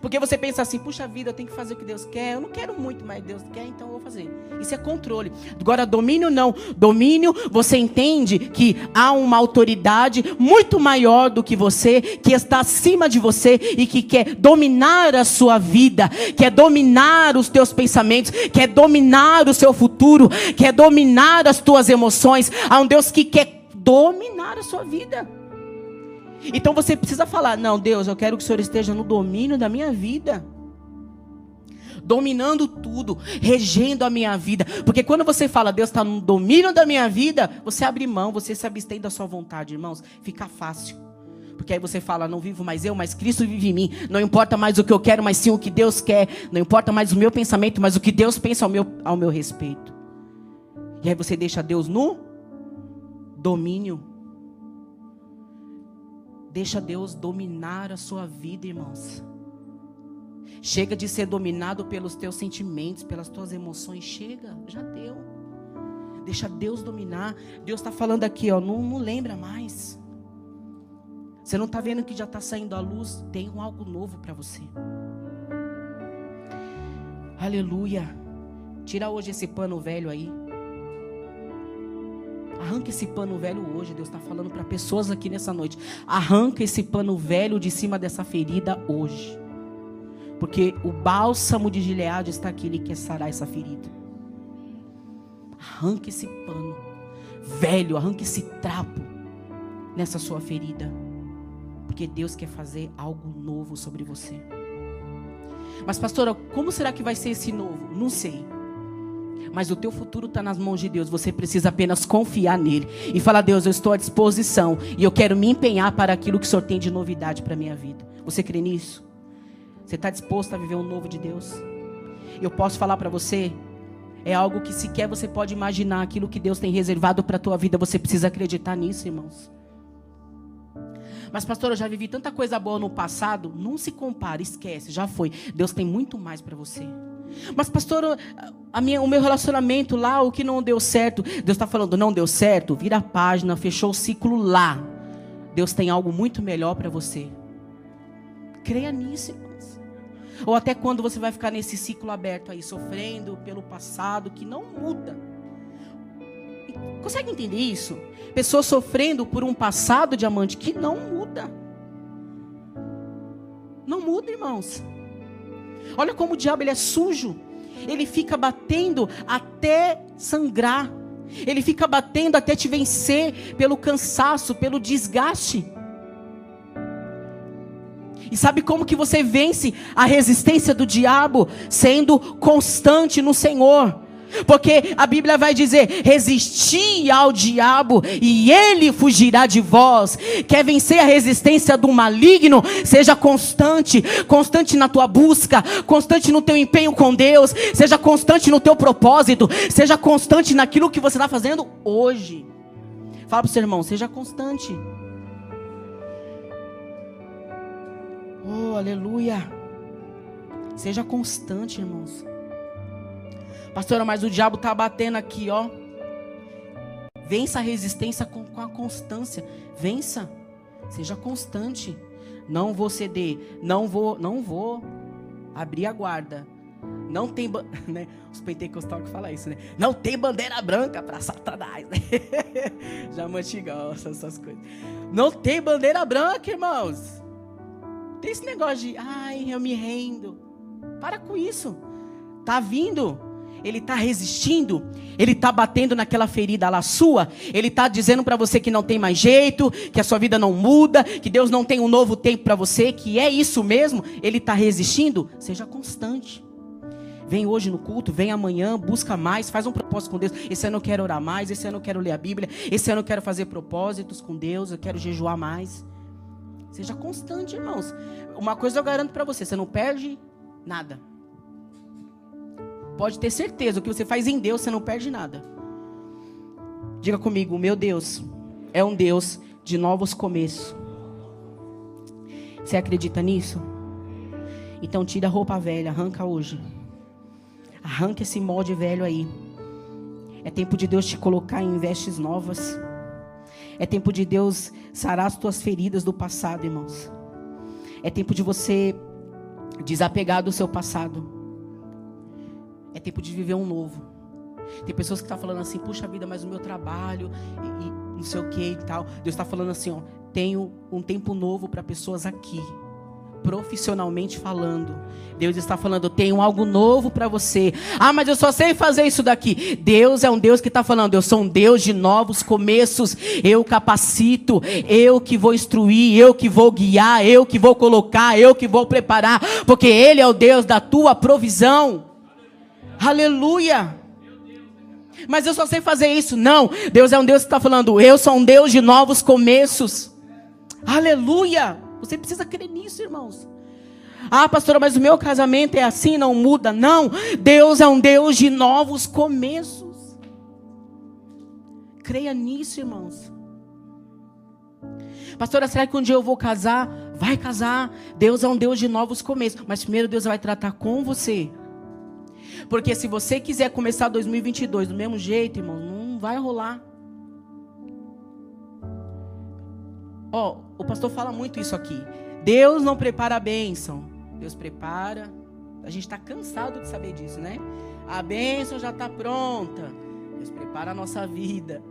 Speaker 1: Porque você pensa assim, puxa vida, eu tenho que fazer o que Deus quer. Eu não quero muito, mas Deus quer, então eu vou fazer. Isso é controle. Agora, domínio não. Domínio, você entende que há uma autoridade muito maior do que você, que está acima de você e que quer dominar a sua vida, quer dominar os teus pensamentos, quer dominar o seu futuro, quer dominar as tuas emoções. Há um Deus que quer dominar a sua vida. Então você precisa falar: não, Deus, eu quero que o Senhor esteja no domínio da minha vida. Dominando tudo, regendo a minha vida. Porque quando você fala, Deus está no domínio da minha vida, você abre mão, você se abstém da sua vontade, irmãos. Fica fácil. Porque aí você fala, não vivo mais eu, mas Cristo vive em mim. Não importa mais o que eu quero, mas sim o que Deus quer. Não importa mais o meu pensamento, mas o que Deus pensa ao meu, ao meu respeito. E aí você deixa Deus no domínio Deixa Deus dominar a sua vida, irmãos. Chega de ser dominado pelos teus sentimentos, pelas tuas emoções. Chega, já deu. Deixa Deus dominar. Deus está falando aqui, ó, não, não lembra mais. Você não está vendo que já está saindo a luz? Tem algo novo para você. Aleluia. Tira hoje esse pano velho aí. Arranca esse pano velho hoje. Deus está falando para pessoas aqui nessa noite. Arranca esse pano velho de cima dessa ferida hoje. Porque o bálsamo de Gileade está aqui. Ele quer sarar essa ferida. Arranca esse pano velho. Arranca esse trapo nessa sua ferida. Porque Deus quer fazer algo novo sobre você. Mas, pastora, como será que vai ser esse novo? Não sei. Mas o teu futuro está nas mãos de Deus. Você precisa apenas confiar nele e falar: Deus, eu estou à disposição e eu quero me empenhar para aquilo que o Senhor tem de novidade para a minha vida. Você crê nisso? Você está disposto a viver um novo de Deus? Eu posso falar para você, é algo que sequer você pode imaginar aquilo que Deus tem reservado para a tua vida. Você precisa acreditar nisso, irmãos. Mas, pastor, eu já vivi tanta coisa boa no passado. Não se compare, esquece, já foi. Deus tem muito mais para você. Mas, pastor, minha, o meu relacionamento lá, o que não deu certo. Deus está falando, não deu certo? Vira a página, fechou o ciclo lá. Deus tem algo muito melhor para você. Creia nisso, irmãos. Ou até quando você vai ficar nesse ciclo aberto aí, sofrendo pelo passado que não muda. Consegue entender isso? Pessoas sofrendo por um passado diamante que não muda. Não muda, irmãos. Olha como o diabo ele é sujo. Ele fica batendo até sangrar Ele fica batendo até te vencer pelo cansaço, pelo desgaste. E sabe como que você vence a resistência do diabo? Sendo constante no Senhor. Porque a Bíblia vai dizer: resisti ao diabo e ele fugirá de vós. Quer vencer a resistência do maligno? Seja constante, constante na tua busca, constante no teu empenho com Deus, seja constante no teu propósito, seja constante naquilo que você está fazendo hoje. Fala para o seu irmão: seja constante. Oh, aleluia. Seja constante, irmãos. Pastora, mas o diabo está batendo aqui, ó. Vença a resistência com, com a constância. Vença. Seja constante. Não vou ceder. Não vou, não vou abrir a guarda. Não tem, né? Os pentecostais que falam isso, né? Não tem bandeira branca para Satanás. Né? Já mantigam essas coisas. Não tem bandeira branca, irmãos. Tem esse negócio de, ai, eu me rendo. Para com isso. Tá vindo ele está resistindo, ele está batendo naquela ferida lá sua, ele está dizendo para você que não tem mais jeito, que a sua vida não muda, que Deus não tem um novo tempo para você, que é isso mesmo, ele está resistindo, seja constante. Vem hoje no culto, vem amanhã, busca mais, faz um propósito com Deus. Esse ano eu quero orar mais, esse ano eu quero ler a Bíblia, esse ano eu quero fazer propósitos com Deus, eu quero jejuar mais. Seja constante, irmãos. Uma coisa eu garanto para você, você não perde nada. Pode ter certeza, o que você faz em Deus, você não perde nada. Diga comigo, meu Deus é um Deus de novos começos. Você acredita nisso? Então tira a roupa velha, arranca hoje. Arranca esse molde velho aí. É tempo de Deus te colocar em vestes novas. É tempo de Deus sarar as tuas feridas do passado, irmãos. É tempo de você desapegar do seu passado. É tempo de viver um novo. Tem pessoas que estão tá falando assim, puxa vida, mas o meu trabalho e, e não sei o que e tal. Deus está falando assim, ó, tenho um tempo novo para pessoas aqui, profissionalmente falando. Deus está falando, tenho algo novo para você. Ah, mas eu só sei fazer isso daqui. Deus é um Deus que está falando, eu sou um Deus de novos começos. Eu capacito, eu que vou instruir, eu que vou guiar, eu que vou colocar, eu que vou preparar, porque Ele é o Deus da tua provisão. Aleluia. Mas eu só sei fazer isso. Não, Deus é um Deus que está falando, eu sou um Deus de novos começos. Aleluia. Você precisa crer nisso, irmãos. Ah, pastora, mas o meu casamento é assim, não muda. Não, Deus é um Deus de novos começos. Creia nisso, irmãos. Pastora, será que um dia eu vou casar? Vai casar. Deus é um Deus de novos começos. Mas primeiro Deus vai tratar com você. Porque se você quiser começar 2022 do mesmo jeito, irmão, não vai rolar. Ó, oh, o pastor fala muito isso aqui. Deus não prepara a bênção. Deus prepara. A gente está cansado de saber disso, né? A bênção já está pronta. Deus prepara a nossa vida.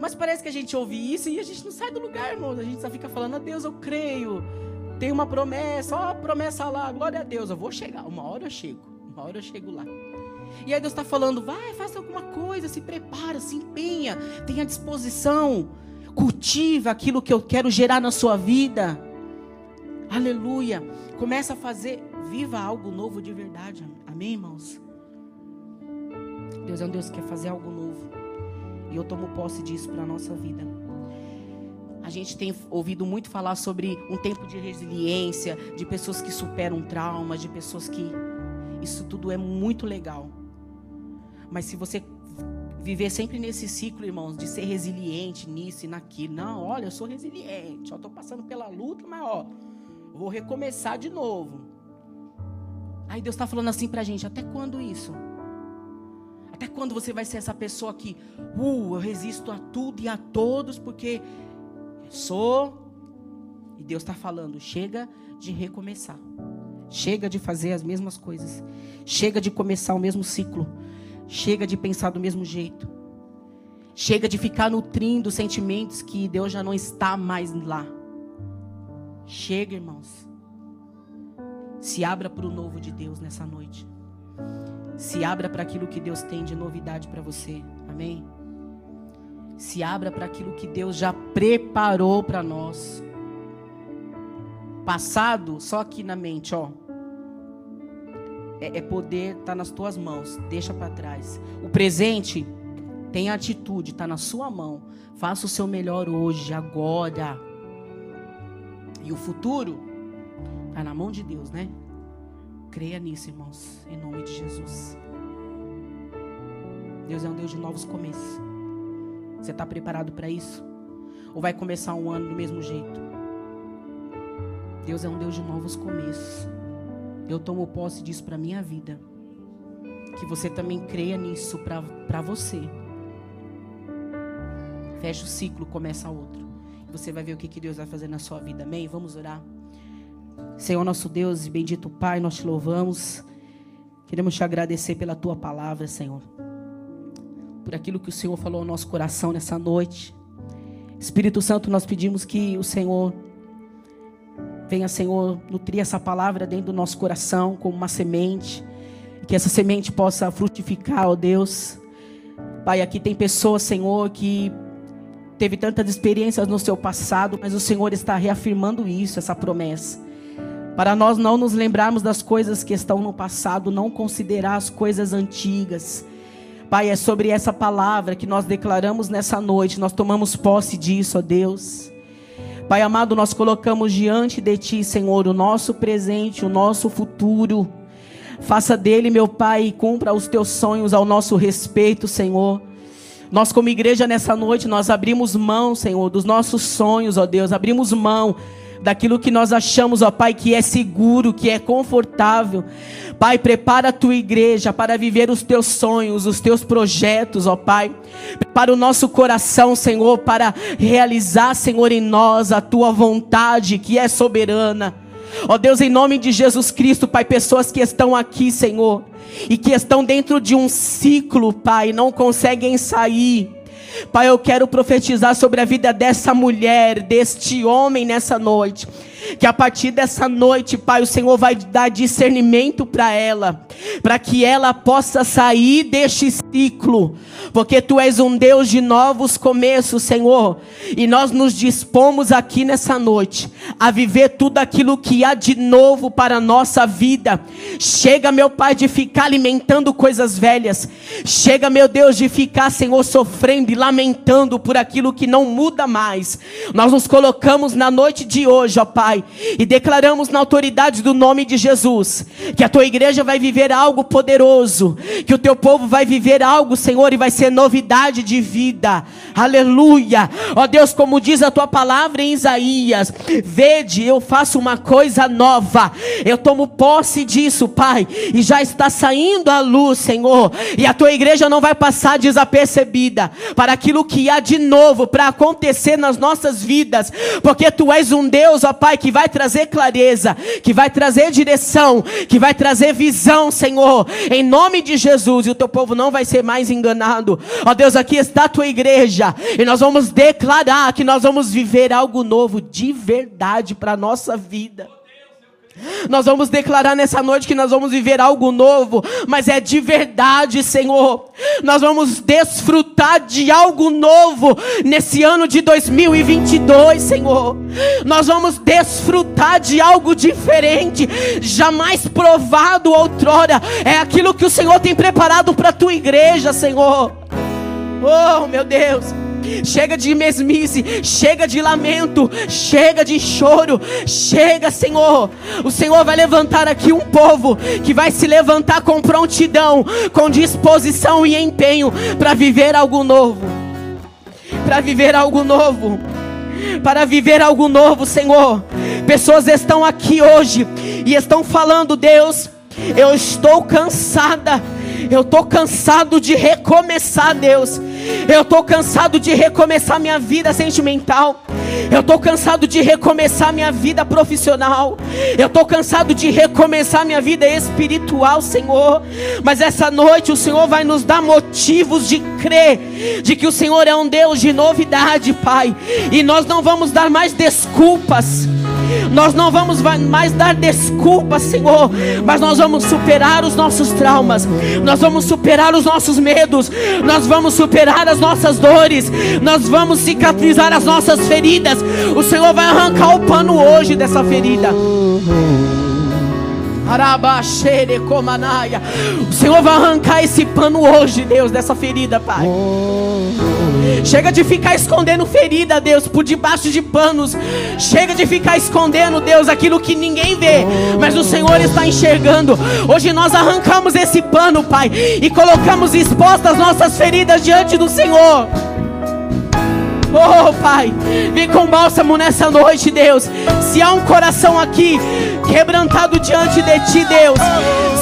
Speaker 1: Mas parece que a gente ouve isso e a gente não sai do lugar, irmão. A gente só fica falando, a Deus, eu creio. Tem uma promessa, ó, promessa lá, glória a Deus, eu vou chegar. Uma hora eu chego, uma hora eu chego lá. E aí Deus está falando, vai, faça alguma coisa, se prepara, se empenha, tenha disposição, cultiva aquilo que eu quero gerar na sua vida. Aleluia. Começa a fazer, viva algo novo de verdade. Amém, irmãos? Deus é um Deus que quer fazer algo novo. E eu tomo posse disso para a nossa vida. A gente tem ouvido muito falar sobre um tempo de resiliência, de pessoas que superam traumas, de pessoas que. Isso tudo é muito legal. Mas se você viver sempre nesse ciclo, irmãos, de ser resiliente nisso e naquilo. Não, olha, eu sou resiliente. Eu estou passando pela luta, mas ó, vou recomeçar de novo. Aí Deus está falando assim para a gente: até quando isso? Até quando você vai ser essa pessoa que, uh, eu resisto a tudo e a todos porque sou. E Deus está falando: chega de recomeçar. Chega de fazer as mesmas coisas. Chega de começar o mesmo ciclo. Chega de pensar do mesmo jeito. Chega de ficar nutrindo sentimentos que Deus já não está mais lá. Chega, irmãos. Se abra para o novo de Deus nessa noite. Se abra para aquilo que Deus tem de novidade para você. Amém? Se abra para aquilo que Deus já preparou para nós. Passado, só aqui na mente, ó. É, é poder, tá nas tuas mãos. Deixa para trás. O presente tem atitude, tá na sua mão. Faça o seu melhor hoje, agora. E o futuro tá na mão de Deus, né? Creia nisso, irmãos, em nome de Jesus. Deus é um Deus de novos começos. Você está preparado para isso? Ou vai começar um ano do mesmo jeito? Deus é um Deus de novos começos. Eu tomo posse disso para minha vida. Que você também creia nisso para você. Fecha o ciclo, começa outro. Você vai ver o que, que Deus vai fazer na sua vida. Amém? Vamos orar. Senhor nosso Deus e bendito Pai, nós te louvamos. Queremos te agradecer pela tua palavra, Senhor por aquilo que o Senhor falou ao nosso coração nessa noite. Espírito Santo, nós pedimos que o Senhor venha, Senhor, nutrir essa palavra dentro do nosso coração como uma semente, que essa semente possa frutificar, ó Deus. Pai, aqui tem pessoas, Senhor, que teve tantas experiências no seu passado, mas o Senhor está reafirmando isso, essa promessa. Para nós não nos lembrarmos das coisas que estão no passado, não considerar as coisas antigas, Pai, é sobre essa palavra que nós declaramos nessa noite, nós tomamos posse disso, ó Deus. Pai amado, nós colocamos diante de Ti, Senhor, o nosso presente, o nosso futuro. Faça dele, meu Pai, e cumpra os Teus sonhos ao nosso respeito, Senhor. Nós, como igreja, nessa noite, nós abrimos mão, Senhor, dos nossos sonhos, ó Deus. Abrimos mão daquilo que nós achamos, ó Pai, que é seguro, que é confortável. Pai, prepara a tua igreja para viver os teus sonhos, os teus projetos, ó Pai. Prepara o nosso coração, Senhor, para realizar, Senhor, em nós a tua vontade, que é soberana. Ó Deus, em nome de Jesus Cristo, Pai, pessoas que estão aqui, Senhor, e que estão dentro de um ciclo, Pai, não conseguem sair. Pai, eu quero profetizar sobre a vida dessa mulher, deste homem nessa noite. Que a partir dessa noite, Pai, o Senhor vai dar discernimento para ela, para que ela possa sair deste ciclo, porque Tu és um Deus de novos começos, Senhor, e nós nos dispomos aqui nessa noite a viver tudo aquilo que há de novo para a nossa vida. Chega, meu Pai, de ficar alimentando coisas velhas, chega, meu Deus, de ficar, Senhor, sofrendo e lamentando por aquilo que não muda mais. Nós nos colocamos na noite de hoje, ó Pai Pai, e declaramos na autoridade do nome de Jesus que a tua igreja vai viver algo poderoso, que o teu povo vai viver algo, Senhor, e vai ser novidade de vida. Aleluia. Ó Deus, como diz a tua palavra em Isaías: Vede, eu faço uma coisa nova. Eu tomo posse disso, Pai, e já está saindo a luz, Senhor. E a tua igreja não vai passar desapercebida para aquilo que há de novo para acontecer nas nossas vidas, porque tu és um Deus, ó Pai, que vai trazer clareza, que vai trazer direção, que vai trazer visão, Senhor, em nome de Jesus, e o teu povo não vai ser mais enganado. Ó Deus, aqui está a tua igreja, e nós vamos declarar que nós vamos viver algo novo de verdade para a nossa vida. Nós vamos declarar nessa noite que nós vamos viver algo novo, mas é de verdade, Senhor. Nós vamos desfrutar de algo novo nesse ano de 2022, Senhor. Nós vamos desfrutar de algo diferente, jamais provado outrora. É aquilo que o Senhor tem preparado para a tua igreja, Senhor. Oh, meu Deus. Chega de mesmice, chega de lamento, chega de choro, chega, Senhor. O Senhor vai levantar aqui um povo que vai se levantar com prontidão, com disposição e empenho para viver algo novo. Para viver algo novo. Para viver algo novo, Senhor. Pessoas estão aqui hoje e estão falando, Deus, eu estou cansada eu estou cansado de recomeçar, Deus. Eu estou cansado de recomeçar minha vida sentimental. Eu estou cansado de recomeçar minha vida profissional. Eu estou cansado de recomeçar minha vida espiritual, Senhor. Mas essa noite o Senhor vai nos dar motivos de crer de que o Senhor é um Deus de novidade, Pai. E nós não vamos dar mais desculpas. Nós não vamos mais dar desculpas, Senhor, mas nós vamos superar os nossos traumas, nós vamos superar os nossos medos, nós vamos superar as nossas dores, nós vamos cicatrizar as nossas feridas. O Senhor vai arrancar o pano hoje dessa ferida. O Senhor vai arrancar esse pano hoje, Deus, dessa ferida, Pai. Chega de ficar escondendo ferida, Deus, por debaixo de panos. Chega de ficar escondendo, Deus, aquilo que ninguém vê, mas o Senhor está enxergando. Hoje nós arrancamos esse pano, Pai, e colocamos expostas nossas feridas diante do Senhor. Oh, Pai, vem com bálsamo nessa noite, Deus. Se há um coração aqui quebrantado diante de Ti, Deus,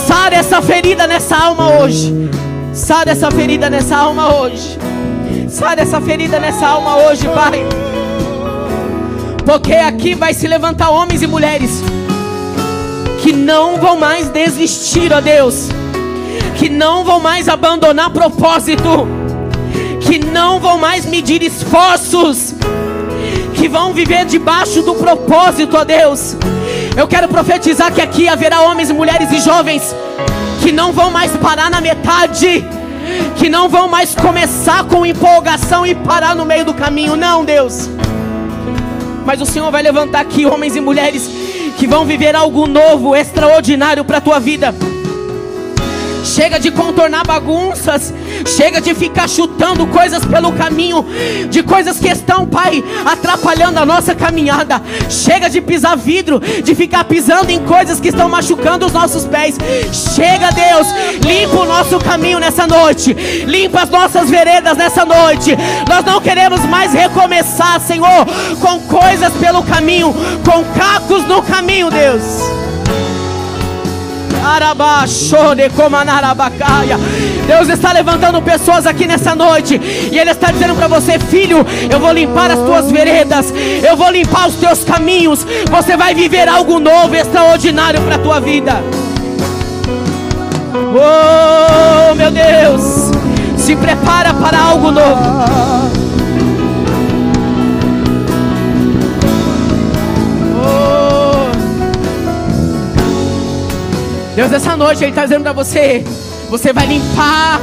Speaker 1: sara essa ferida nessa alma hoje. Sara essa ferida nessa alma hoje. Sara essa ferida nessa alma hoje, Pai. Porque aqui vai se levantar homens e mulheres que não vão mais desistir, ó Deus. Que não vão mais abandonar propósito que não vão mais medir esforços, que vão viver debaixo do propósito, ó Deus. Eu quero profetizar que aqui haverá homens, mulheres e jovens que não vão mais parar na metade, que não vão mais começar com empolgação e parar no meio do caminho, não, Deus. Mas o Senhor vai levantar aqui homens e mulheres que vão viver algo novo, extraordinário para a tua vida. Chega de contornar bagunças. Chega de ficar chutando coisas pelo caminho. De coisas que estão, Pai, atrapalhando a nossa caminhada. Chega de pisar vidro. De ficar pisando em coisas que estão machucando os nossos pés. Chega, Deus. Limpa o nosso caminho nessa noite. Limpa as nossas veredas nessa noite. Nós não queremos mais recomeçar, Senhor, com coisas pelo caminho. Com cacos no caminho, Deus. Deus está levantando pessoas aqui nessa noite. E Ele está dizendo para você, filho: Eu vou limpar as tuas veredas. Eu vou limpar os teus caminhos. Você vai viver algo novo, extraordinário para a tua vida. Oh, meu Deus. Se prepara para algo novo. Deus, essa noite Ele está dizendo para você: você vai limpar,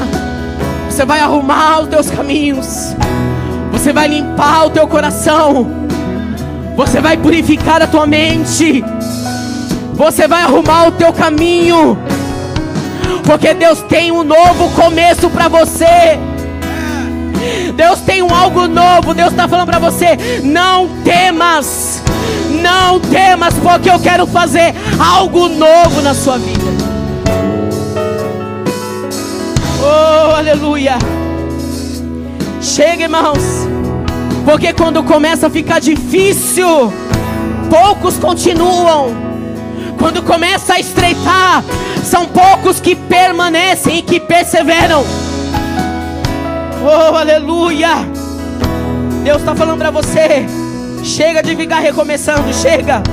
Speaker 1: você vai arrumar os teus caminhos, você vai limpar o teu coração, você vai purificar a tua mente, você vai arrumar o teu caminho, porque Deus tem um novo começo para você. Deus tem um algo novo. Deus está falando para você: não temas, não temas, porque eu quero fazer algo novo na sua vida. Oh, aleluia. Chega, irmãos, porque quando começa a ficar difícil, poucos continuam. Quando começa a estreitar, são poucos que permanecem e que perseveram. Oh, aleluia! Deus está falando para você. Chega de ficar recomeçando. Chega.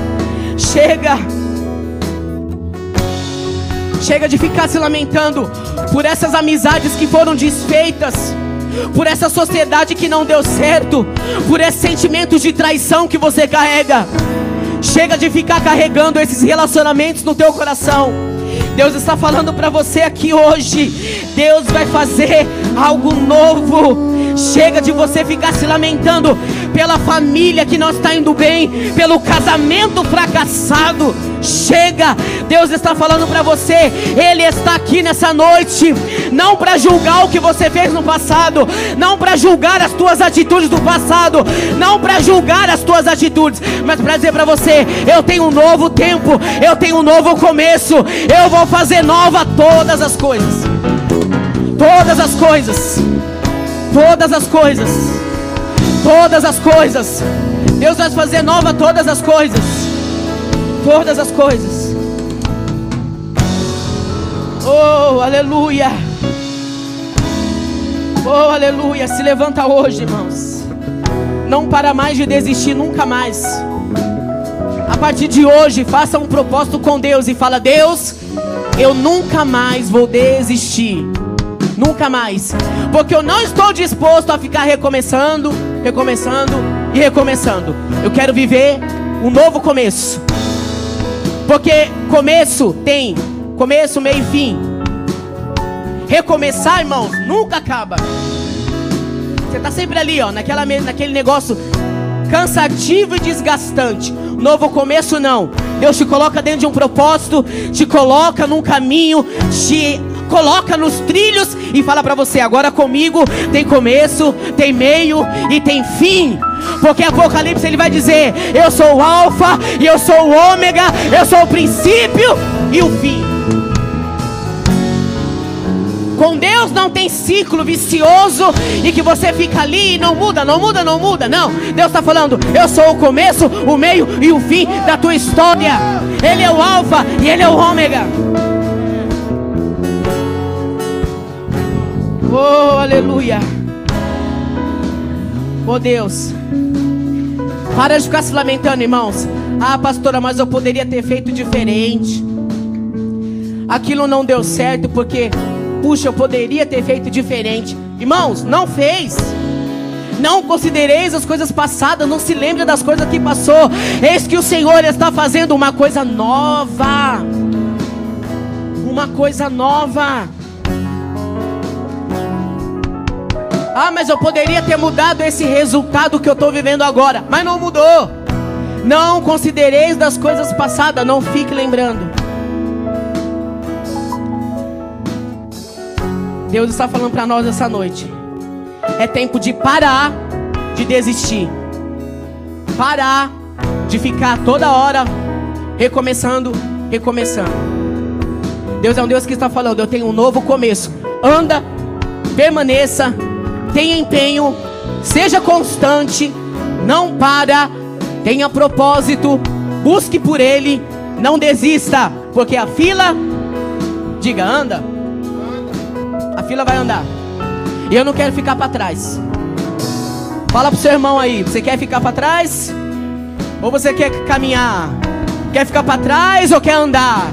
Speaker 1: Chega. Chega de ficar se lamentando por essas amizades que foram desfeitas. Por essa sociedade que não deu certo. Por esses sentimentos de traição que você carrega. Chega de ficar carregando esses relacionamentos no teu coração. Deus está falando para você aqui hoje. Deus vai fazer algo novo. Chega de você ficar se lamentando pela família que não está indo bem, pelo casamento fracassado. Chega, Deus está falando para você, Ele está aqui nessa noite, não para julgar o que você fez no passado, não para julgar as tuas atitudes do passado, não para julgar as tuas atitudes, mas para dizer para você: eu tenho um novo tempo, eu tenho um novo começo, eu vou fazer nova todas as coisas, todas as coisas, todas as coisas, todas as coisas. Deus vai fazer nova todas as coisas todas as coisas. Oh, aleluia. Oh, aleluia. Se levanta hoje, irmãos. Não para mais de desistir nunca mais. A partir de hoje, faça um propósito com Deus e fala: Deus, eu nunca mais vou desistir. Nunca mais. Porque eu não estou disposto a ficar recomeçando, recomeçando e recomeçando. Eu quero viver um novo começo. Porque começo tem começo, meio e fim. Recomeçar, irmãos, nunca acaba. Você está sempre ali, ó, naquela, naquele negócio cansativo e desgastante. Novo começo não. Deus te coloca dentro de um propósito, te coloca num caminho, te coloca nos trilhos e fala para você: agora comigo tem começo, tem meio e tem fim. Porque Apocalipse ele vai dizer: Eu sou o Alfa e eu sou o Ômega, eu sou o princípio e o fim. Com Deus não tem ciclo vicioso e que você fica ali e não muda, não muda, não muda. Não, Deus está falando: eu sou o começo, o meio e o fim da tua história. Ele é o Alfa e Ele é o Ômega. Oh, aleluia. Oh Deus. Para de ficar se lamentando, irmãos. Ah, pastora, mas eu poderia ter feito diferente. Aquilo não deu certo porque puxa, eu poderia ter feito diferente. Irmãos, não fez. Não considereis as coisas passadas, não se lembre das coisas que passou. Eis que o Senhor está fazendo uma coisa nova. Uma coisa nova. Ah, mas eu poderia ter mudado esse resultado que eu estou vivendo agora. Mas não mudou. Não considereis das coisas passadas, não fique lembrando. Deus está falando para nós essa noite. É tempo de parar de desistir. Parar de ficar toda hora recomeçando, recomeçando. Deus é um Deus que está falando, eu tenho um novo começo. Anda, permaneça, tenha empenho, seja constante, não para, tenha propósito, busque por ele, não desista, porque a fila, diga, anda a fila vai andar. E eu não quero ficar para trás. Fala pro seu irmão aí, você quer ficar para trás? Ou você quer caminhar? Quer ficar para trás ou quer andar?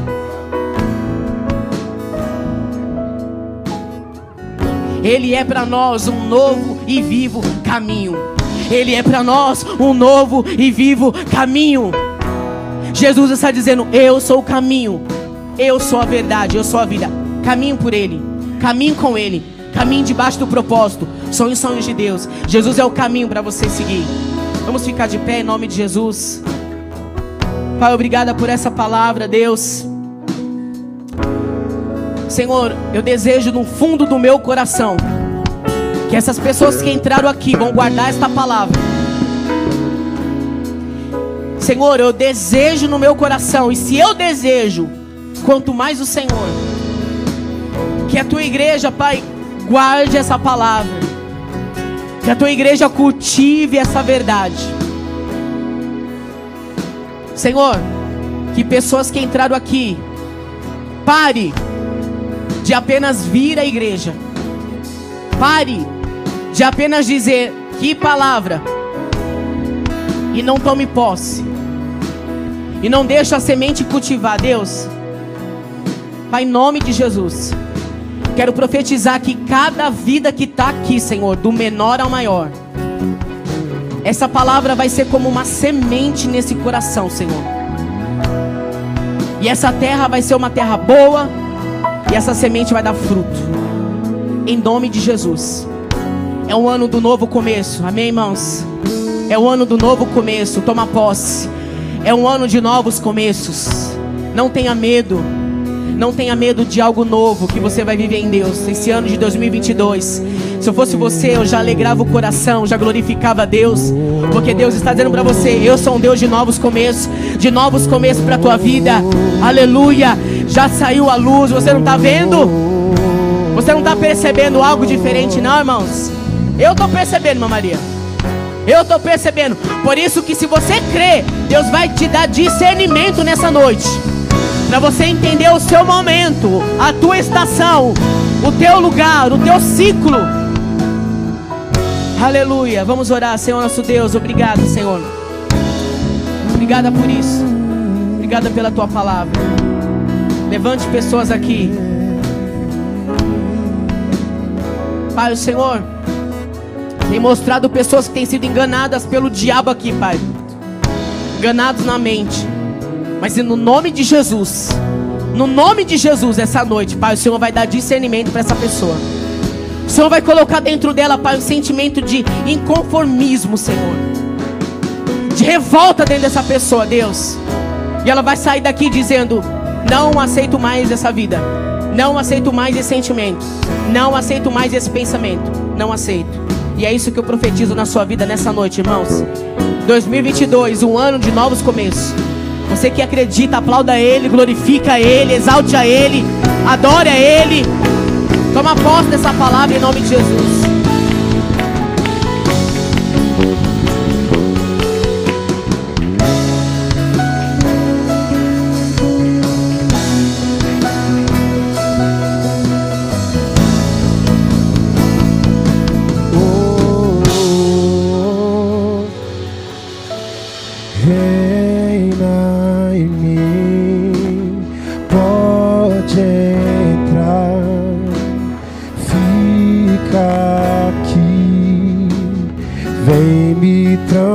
Speaker 1: Ele é para nós um novo e vivo caminho. Ele é para nós um novo e vivo caminho. Jesus está dizendo: Eu sou o caminho, eu sou a verdade, eu sou a vida. Caminho por Ele. Caminhe com Ele. Caminhe debaixo do propósito. Sonhos, sonhos de Deus. Jesus é o caminho para você seguir. Vamos ficar de pé em nome de Jesus. Pai, obrigada por essa palavra, Deus. Senhor, eu desejo no fundo do meu coração que essas pessoas que entraram aqui vão guardar esta palavra. Senhor, eu desejo no meu coração, e se eu desejo, quanto mais o Senhor, que a tua igreja, Pai, guarde essa palavra. Que a tua igreja cultive essa verdade. Senhor, que pessoas que entraram aqui, pare de apenas vir à igreja. Pare de apenas dizer que palavra e não tome posse. E não deixe a semente cultivar, Deus. Pai, em nome de Jesus. Quero profetizar que cada vida que está aqui, Senhor, do menor ao maior, essa palavra vai ser como uma semente nesse coração, Senhor. E essa terra vai ser uma terra boa, e essa semente vai dar fruto. Em nome de Jesus. É o ano do novo começo. Amém, irmãos? É o ano do novo começo. Toma posse. É um ano de novos começos. Não tenha medo. Não tenha medo de algo novo que você vai viver em Deus esse ano de 2022. Se eu fosse você, eu já alegrava o coração, já glorificava a Deus, porque Deus está dizendo para você: eu sou um Deus de novos começos, de novos começos para tua vida. Aleluia! Já saiu a luz, você não está vendo? Você não está percebendo algo diferente, não, irmãos? Eu estou percebendo, irmã Maria. Eu estou percebendo. Por isso que se você crê, Deus vai te dar discernimento nessa noite para você entender o seu momento, a tua estação, o teu lugar, o teu ciclo. Aleluia. Vamos orar, Senhor nosso Deus. Obrigado, Senhor. Obrigada por isso. Obrigada pela tua palavra. Levante pessoas aqui. Pai, o Senhor tem mostrado pessoas que têm sido enganadas pelo diabo aqui, Pai.
Speaker 2: enganados na mente. Mas no nome de Jesus, no nome de Jesus, essa noite, Pai, o Senhor vai dar discernimento para essa pessoa. O Senhor vai colocar dentro dela, Pai, um sentimento de inconformismo, Senhor. De revolta dentro dessa pessoa, Deus. E ela vai sair daqui dizendo: Não aceito mais essa vida. Não aceito mais esse sentimento. Não aceito mais esse pensamento. Não aceito. E é isso que eu profetizo na sua vida nessa noite, irmãos. 2022, um ano de novos começos. Você que acredita, aplauda Ele, glorifica Ele, exalte a Ele, adore a Ele. Toma posse dessa palavra em nome de Jesus.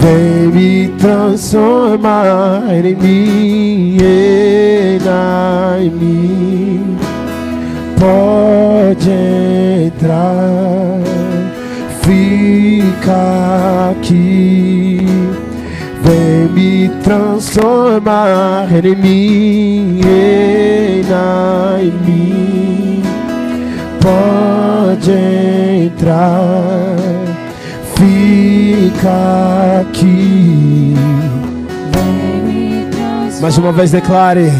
Speaker 3: Vem me transformar em mim, em mim. Pode entrar, fica aqui Vem me transformar em mim, em mim. Pode entrar, fica aqui. Mais uma vez declare: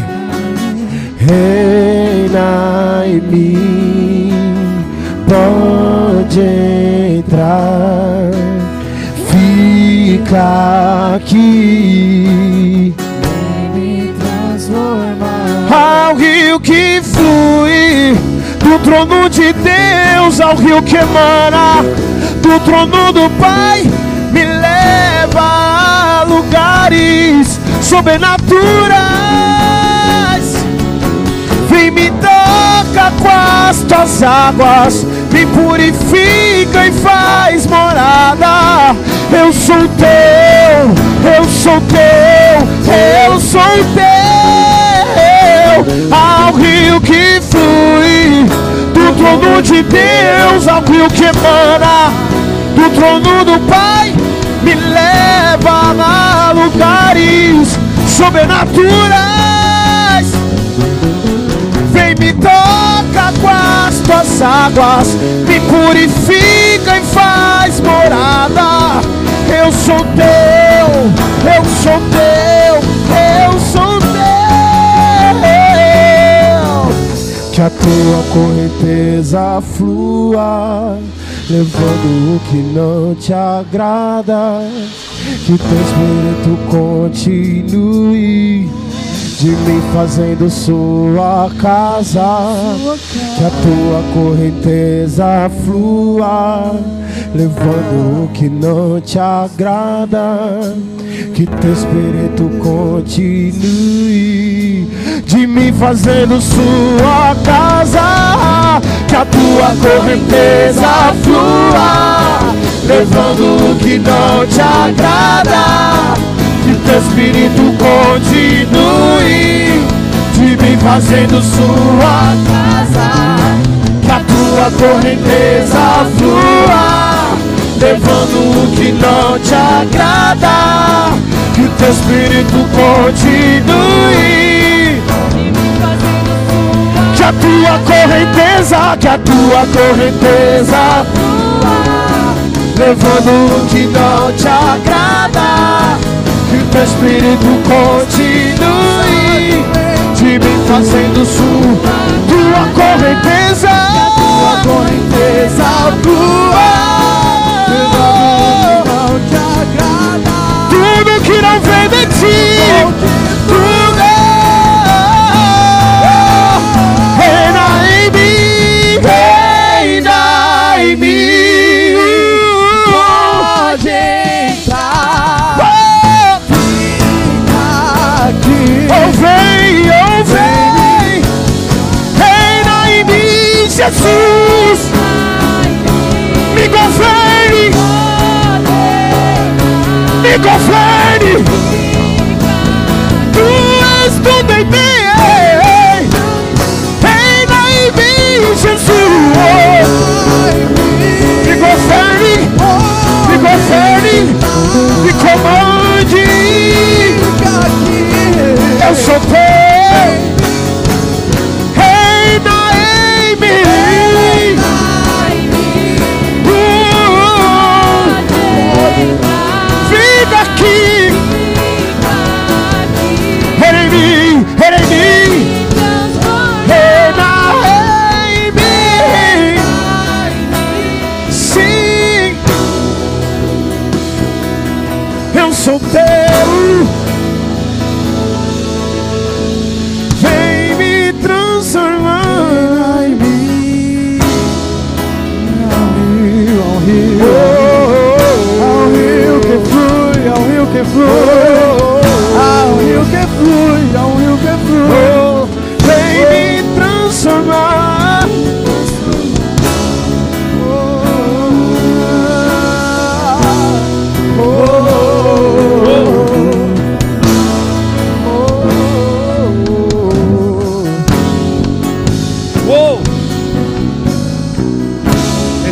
Speaker 3: Reina em mim, pode entrar fica aqui. Ao rio que flui do trono de Deus, ao rio que emana do trono do Pai, lugares sobrenaturais. Vem me toca com as tuas águas, me purifica e faz morada eu sou teu, eu sou teu, eu sou teu. Ao rio que flui do trono de Deus, ao rio que emana do trono do Pai, me leva a lugares sobrenaturais. Vem me toca com as tuas águas, me purifica e faz morada eu sou teu, eu sou teu, eu sou teu. Que a tua correnteza flua, levando o que não te agrada. Que teu espírito continue de mim fazendo sua casa, que a tua correnteza flua, levando o que não te agrada, que teu espírito continue de mim fazendo sua casa, que a tua correnteza flua, levando o que não te agrada. Que teu espírito continue de mim fazendo sua casa, tua correnteza flua, levando o que não te agrada, que o teu espírito continue. Que a tua correnteza, que a tua correnteza flua, levando o que não te agrada teu espírito continue de mim fazendo sua tua correnteza, tua correnteza tua. Tudo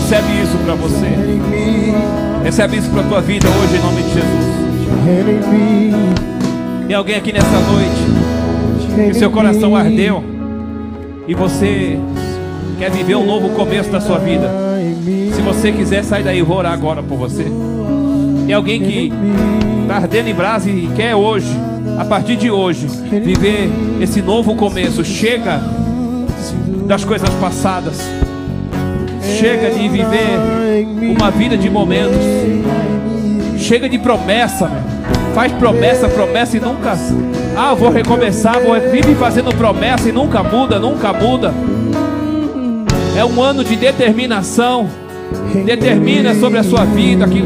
Speaker 4: Recebe isso pra você. Recebe isso pra tua vida hoje em nome de Jesus. Tem alguém aqui nessa noite que seu coração ardeu e você quer viver um novo começo da sua vida. Se você quiser sair daí, eu vou orar agora por você. Tem alguém que está ardendo em brasa e quer hoje, a partir de hoje, viver esse novo começo. Chega das coisas passadas. Chega de viver uma vida de momentos. Chega de promessa, meu. Faz promessa, promessa e nunca. Ah, vou recomeçar, vou vive fazendo promessa e nunca muda, nunca muda. É um ano de determinação. Determina sobre a sua vida que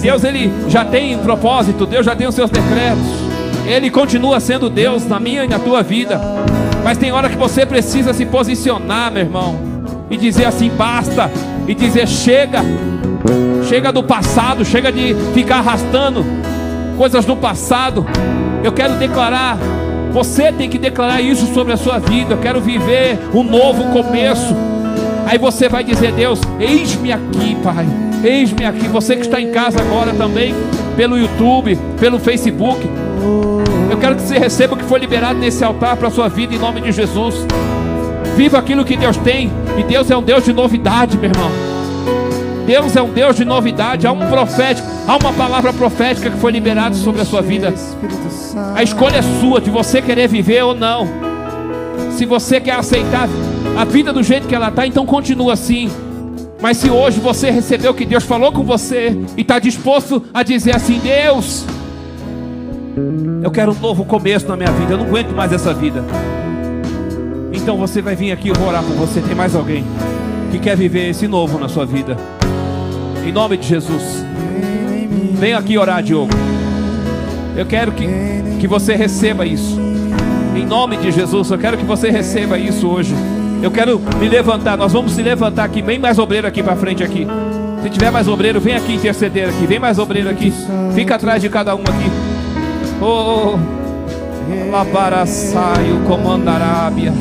Speaker 4: Deus ele já tem um propósito, Deus já tem os seus decretos. Ele continua sendo Deus na minha e na tua vida. Mas tem hora que você precisa se posicionar, meu irmão, e dizer assim: basta, e dizer chega. Chega do passado, chega de ficar arrastando coisas do passado. Eu quero declarar, você tem que declarar isso sobre a sua vida. Eu quero viver um novo começo. Aí você vai dizer: Deus, eis-me aqui, Pai. Eis-me aqui. Você que está em casa agora também, pelo YouTube, pelo Facebook. Eu quero que você receba o que foi liberado nesse altar para a sua vida em nome de Jesus. Viva aquilo que Deus tem. E Deus é um Deus de novidade, meu irmão. Deus é um Deus de novidade. Há um profético, há uma palavra profética que foi liberada sobre a sua vida. A escolha é sua de você querer viver ou não. Se você quer aceitar a vida do jeito que ela está, então continua assim. Mas se hoje você recebeu que Deus falou com você e está disposto a dizer assim: Deus, eu quero um novo começo na minha vida, eu não aguento mais essa vida. Então você vai vir aqui, eu vou orar por você. Tem mais alguém que quer viver esse novo na sua vida? Em nome de Jesus. Vem aqui orar, Diogo. Eu quero que, que você receba isso. Em nome de Jesus, eu quero que você receba isso hoje. Eu quero me levantar. Nós vamos se levantar aqui. Vem mais obreiro aqui para frente aqui. Se tiver mais obreiro, vem aqui interceder aqui. Vem mais obreiro aqui. Fica atrás de cada um aqui. Oh, Labaraçaio, Comandarábia.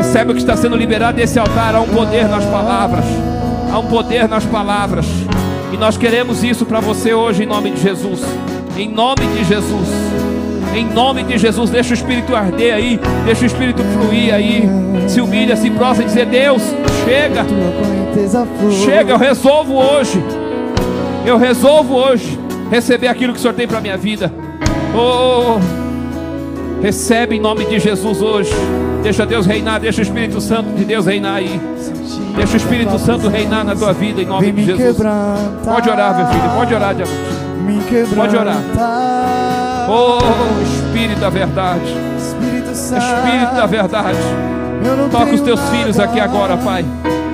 Speaker 4: Recebe o que está sendo liberado desse altar. Há um poder nas palavras. Há um poder nas palavras. E nós queremos isso para você hoje, em nome de Jesus. Em nome de Jesus. Em nome de Jesus, deixa o Espírito arder aí, deixa o Espírito fluir aí. Se humilha, se prostra e dizer: Deus, chega, chega, eu resolvo hoje. Eu resolvo hoje receber aquilo que o Senhor tem para minha vida. Oh, recebe em nome de Jesus hoje. Deixa Deus reinar, deixa o Espírito Santo de Deus reinar aí. Deixa o Espírito Santo reinar na tua vida em nome de Jesus. Pode orar, meu filho, pode orar, diabo. Pode orar. Oh, Espírito da verdade,
Speaker 3: Espírito
Speaker 4: da verdade. Toca os teus filhos aqui agora, Pai.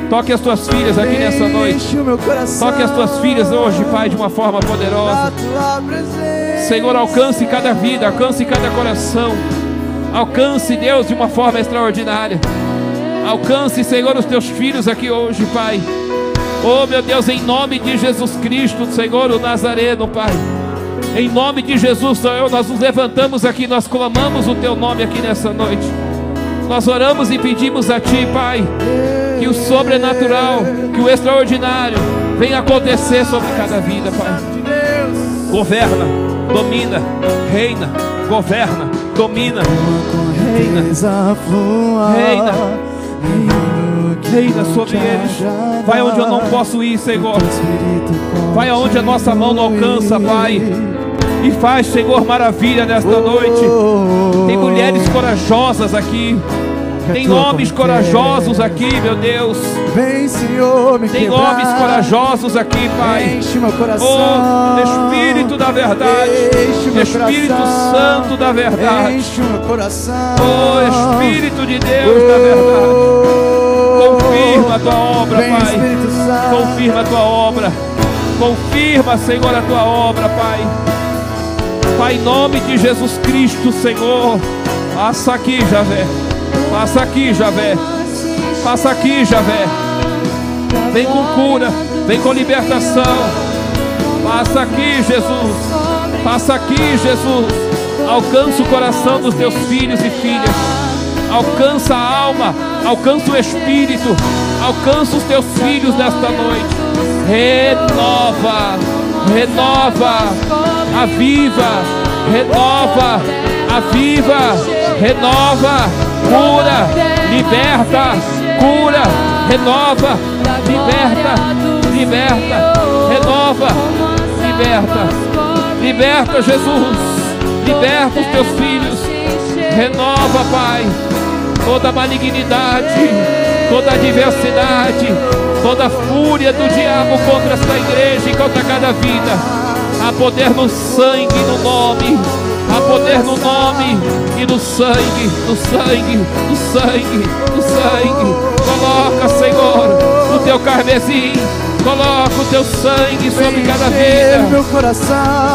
Speaker 4: Toque as tuas filhas aqui nessa noite. Toque as tuas filhas hoje, Pai, de uma forma poderosa. Senhor, alcance cada vida, alcance cada coração. Alcance, Deus, de uma forma extraordinária. Alcance, Senhor, os teus filhos aqui hoje, Pai. Oh, meu Deus, em nome de Jesus Cristo, Senhor, o Nazareno, Pai. Em nome de Jesus, Senhor, nós nos levantamos aqui, nós clamamos o teu nome aqui nessa noite. Nós oramos e pedimos a Ti, Pai, que o sobrenatural, que o extraordinário venha acontecer sobre cada vida, Pai. Governa, domina, reina, governa, domina, reina, reina, reina sobre eles. Vai onde eu não posso ir, Senhor. Vai aonde a nossa mão não alcança, Pai. E faz, Senhor, maravilha nesta noite. Tem mulheres corajosas aqui. Tem homens corajosos aqui, meu Deus.
Speaker 3: Vem, Senhor, me
Speaker 4: Tem homens corajosos aqui, Pai.
Speaker 3: Enche meu coração.
Speaker 4: Oh, Espírito da verdade. Espírito. Santo da verdade.
Speaker 3: Enche meu coração.
Speaker 4: Oh, Espírito de Deus da verdade. Confirma a tua obra, Pai. Confirma a tua obra. Confirma, Senhor, a tua obra, Pai. Pai, em nome de Jesus Cristo, Senhor. Passa aqui, Javé. Passa aqui, Javé. Passa aqui, Javé. Vem com cura. Vem com libertação. Passa aqui, Jesus. Passa aqui, Jesus. Alcança o coração dos teus filhos e filhas. Alcança a alma. Alcança o espírito. Alcança os teus filhos nesta noite. Renova. Renova. Aviva. Renova. Aviva. Renova. Cura. Liberta. Cura. Renova. Liberta. Liberta. Renova. Liberta. Liberta, Jesus. Liberta os teus filhos. Renova, Pai, toda malignidade, toda adversidade, toda fúria do diabo contra esta igreja e contra cada vida. Há poder no sangue, no nome. Há poder no nome e no sangue, no sangue, no sangue, no sangue. Coloca, Senhor, o teu carmesim. Coloca o teu sangue sobre cada vida.
Speaker 3: meu coração.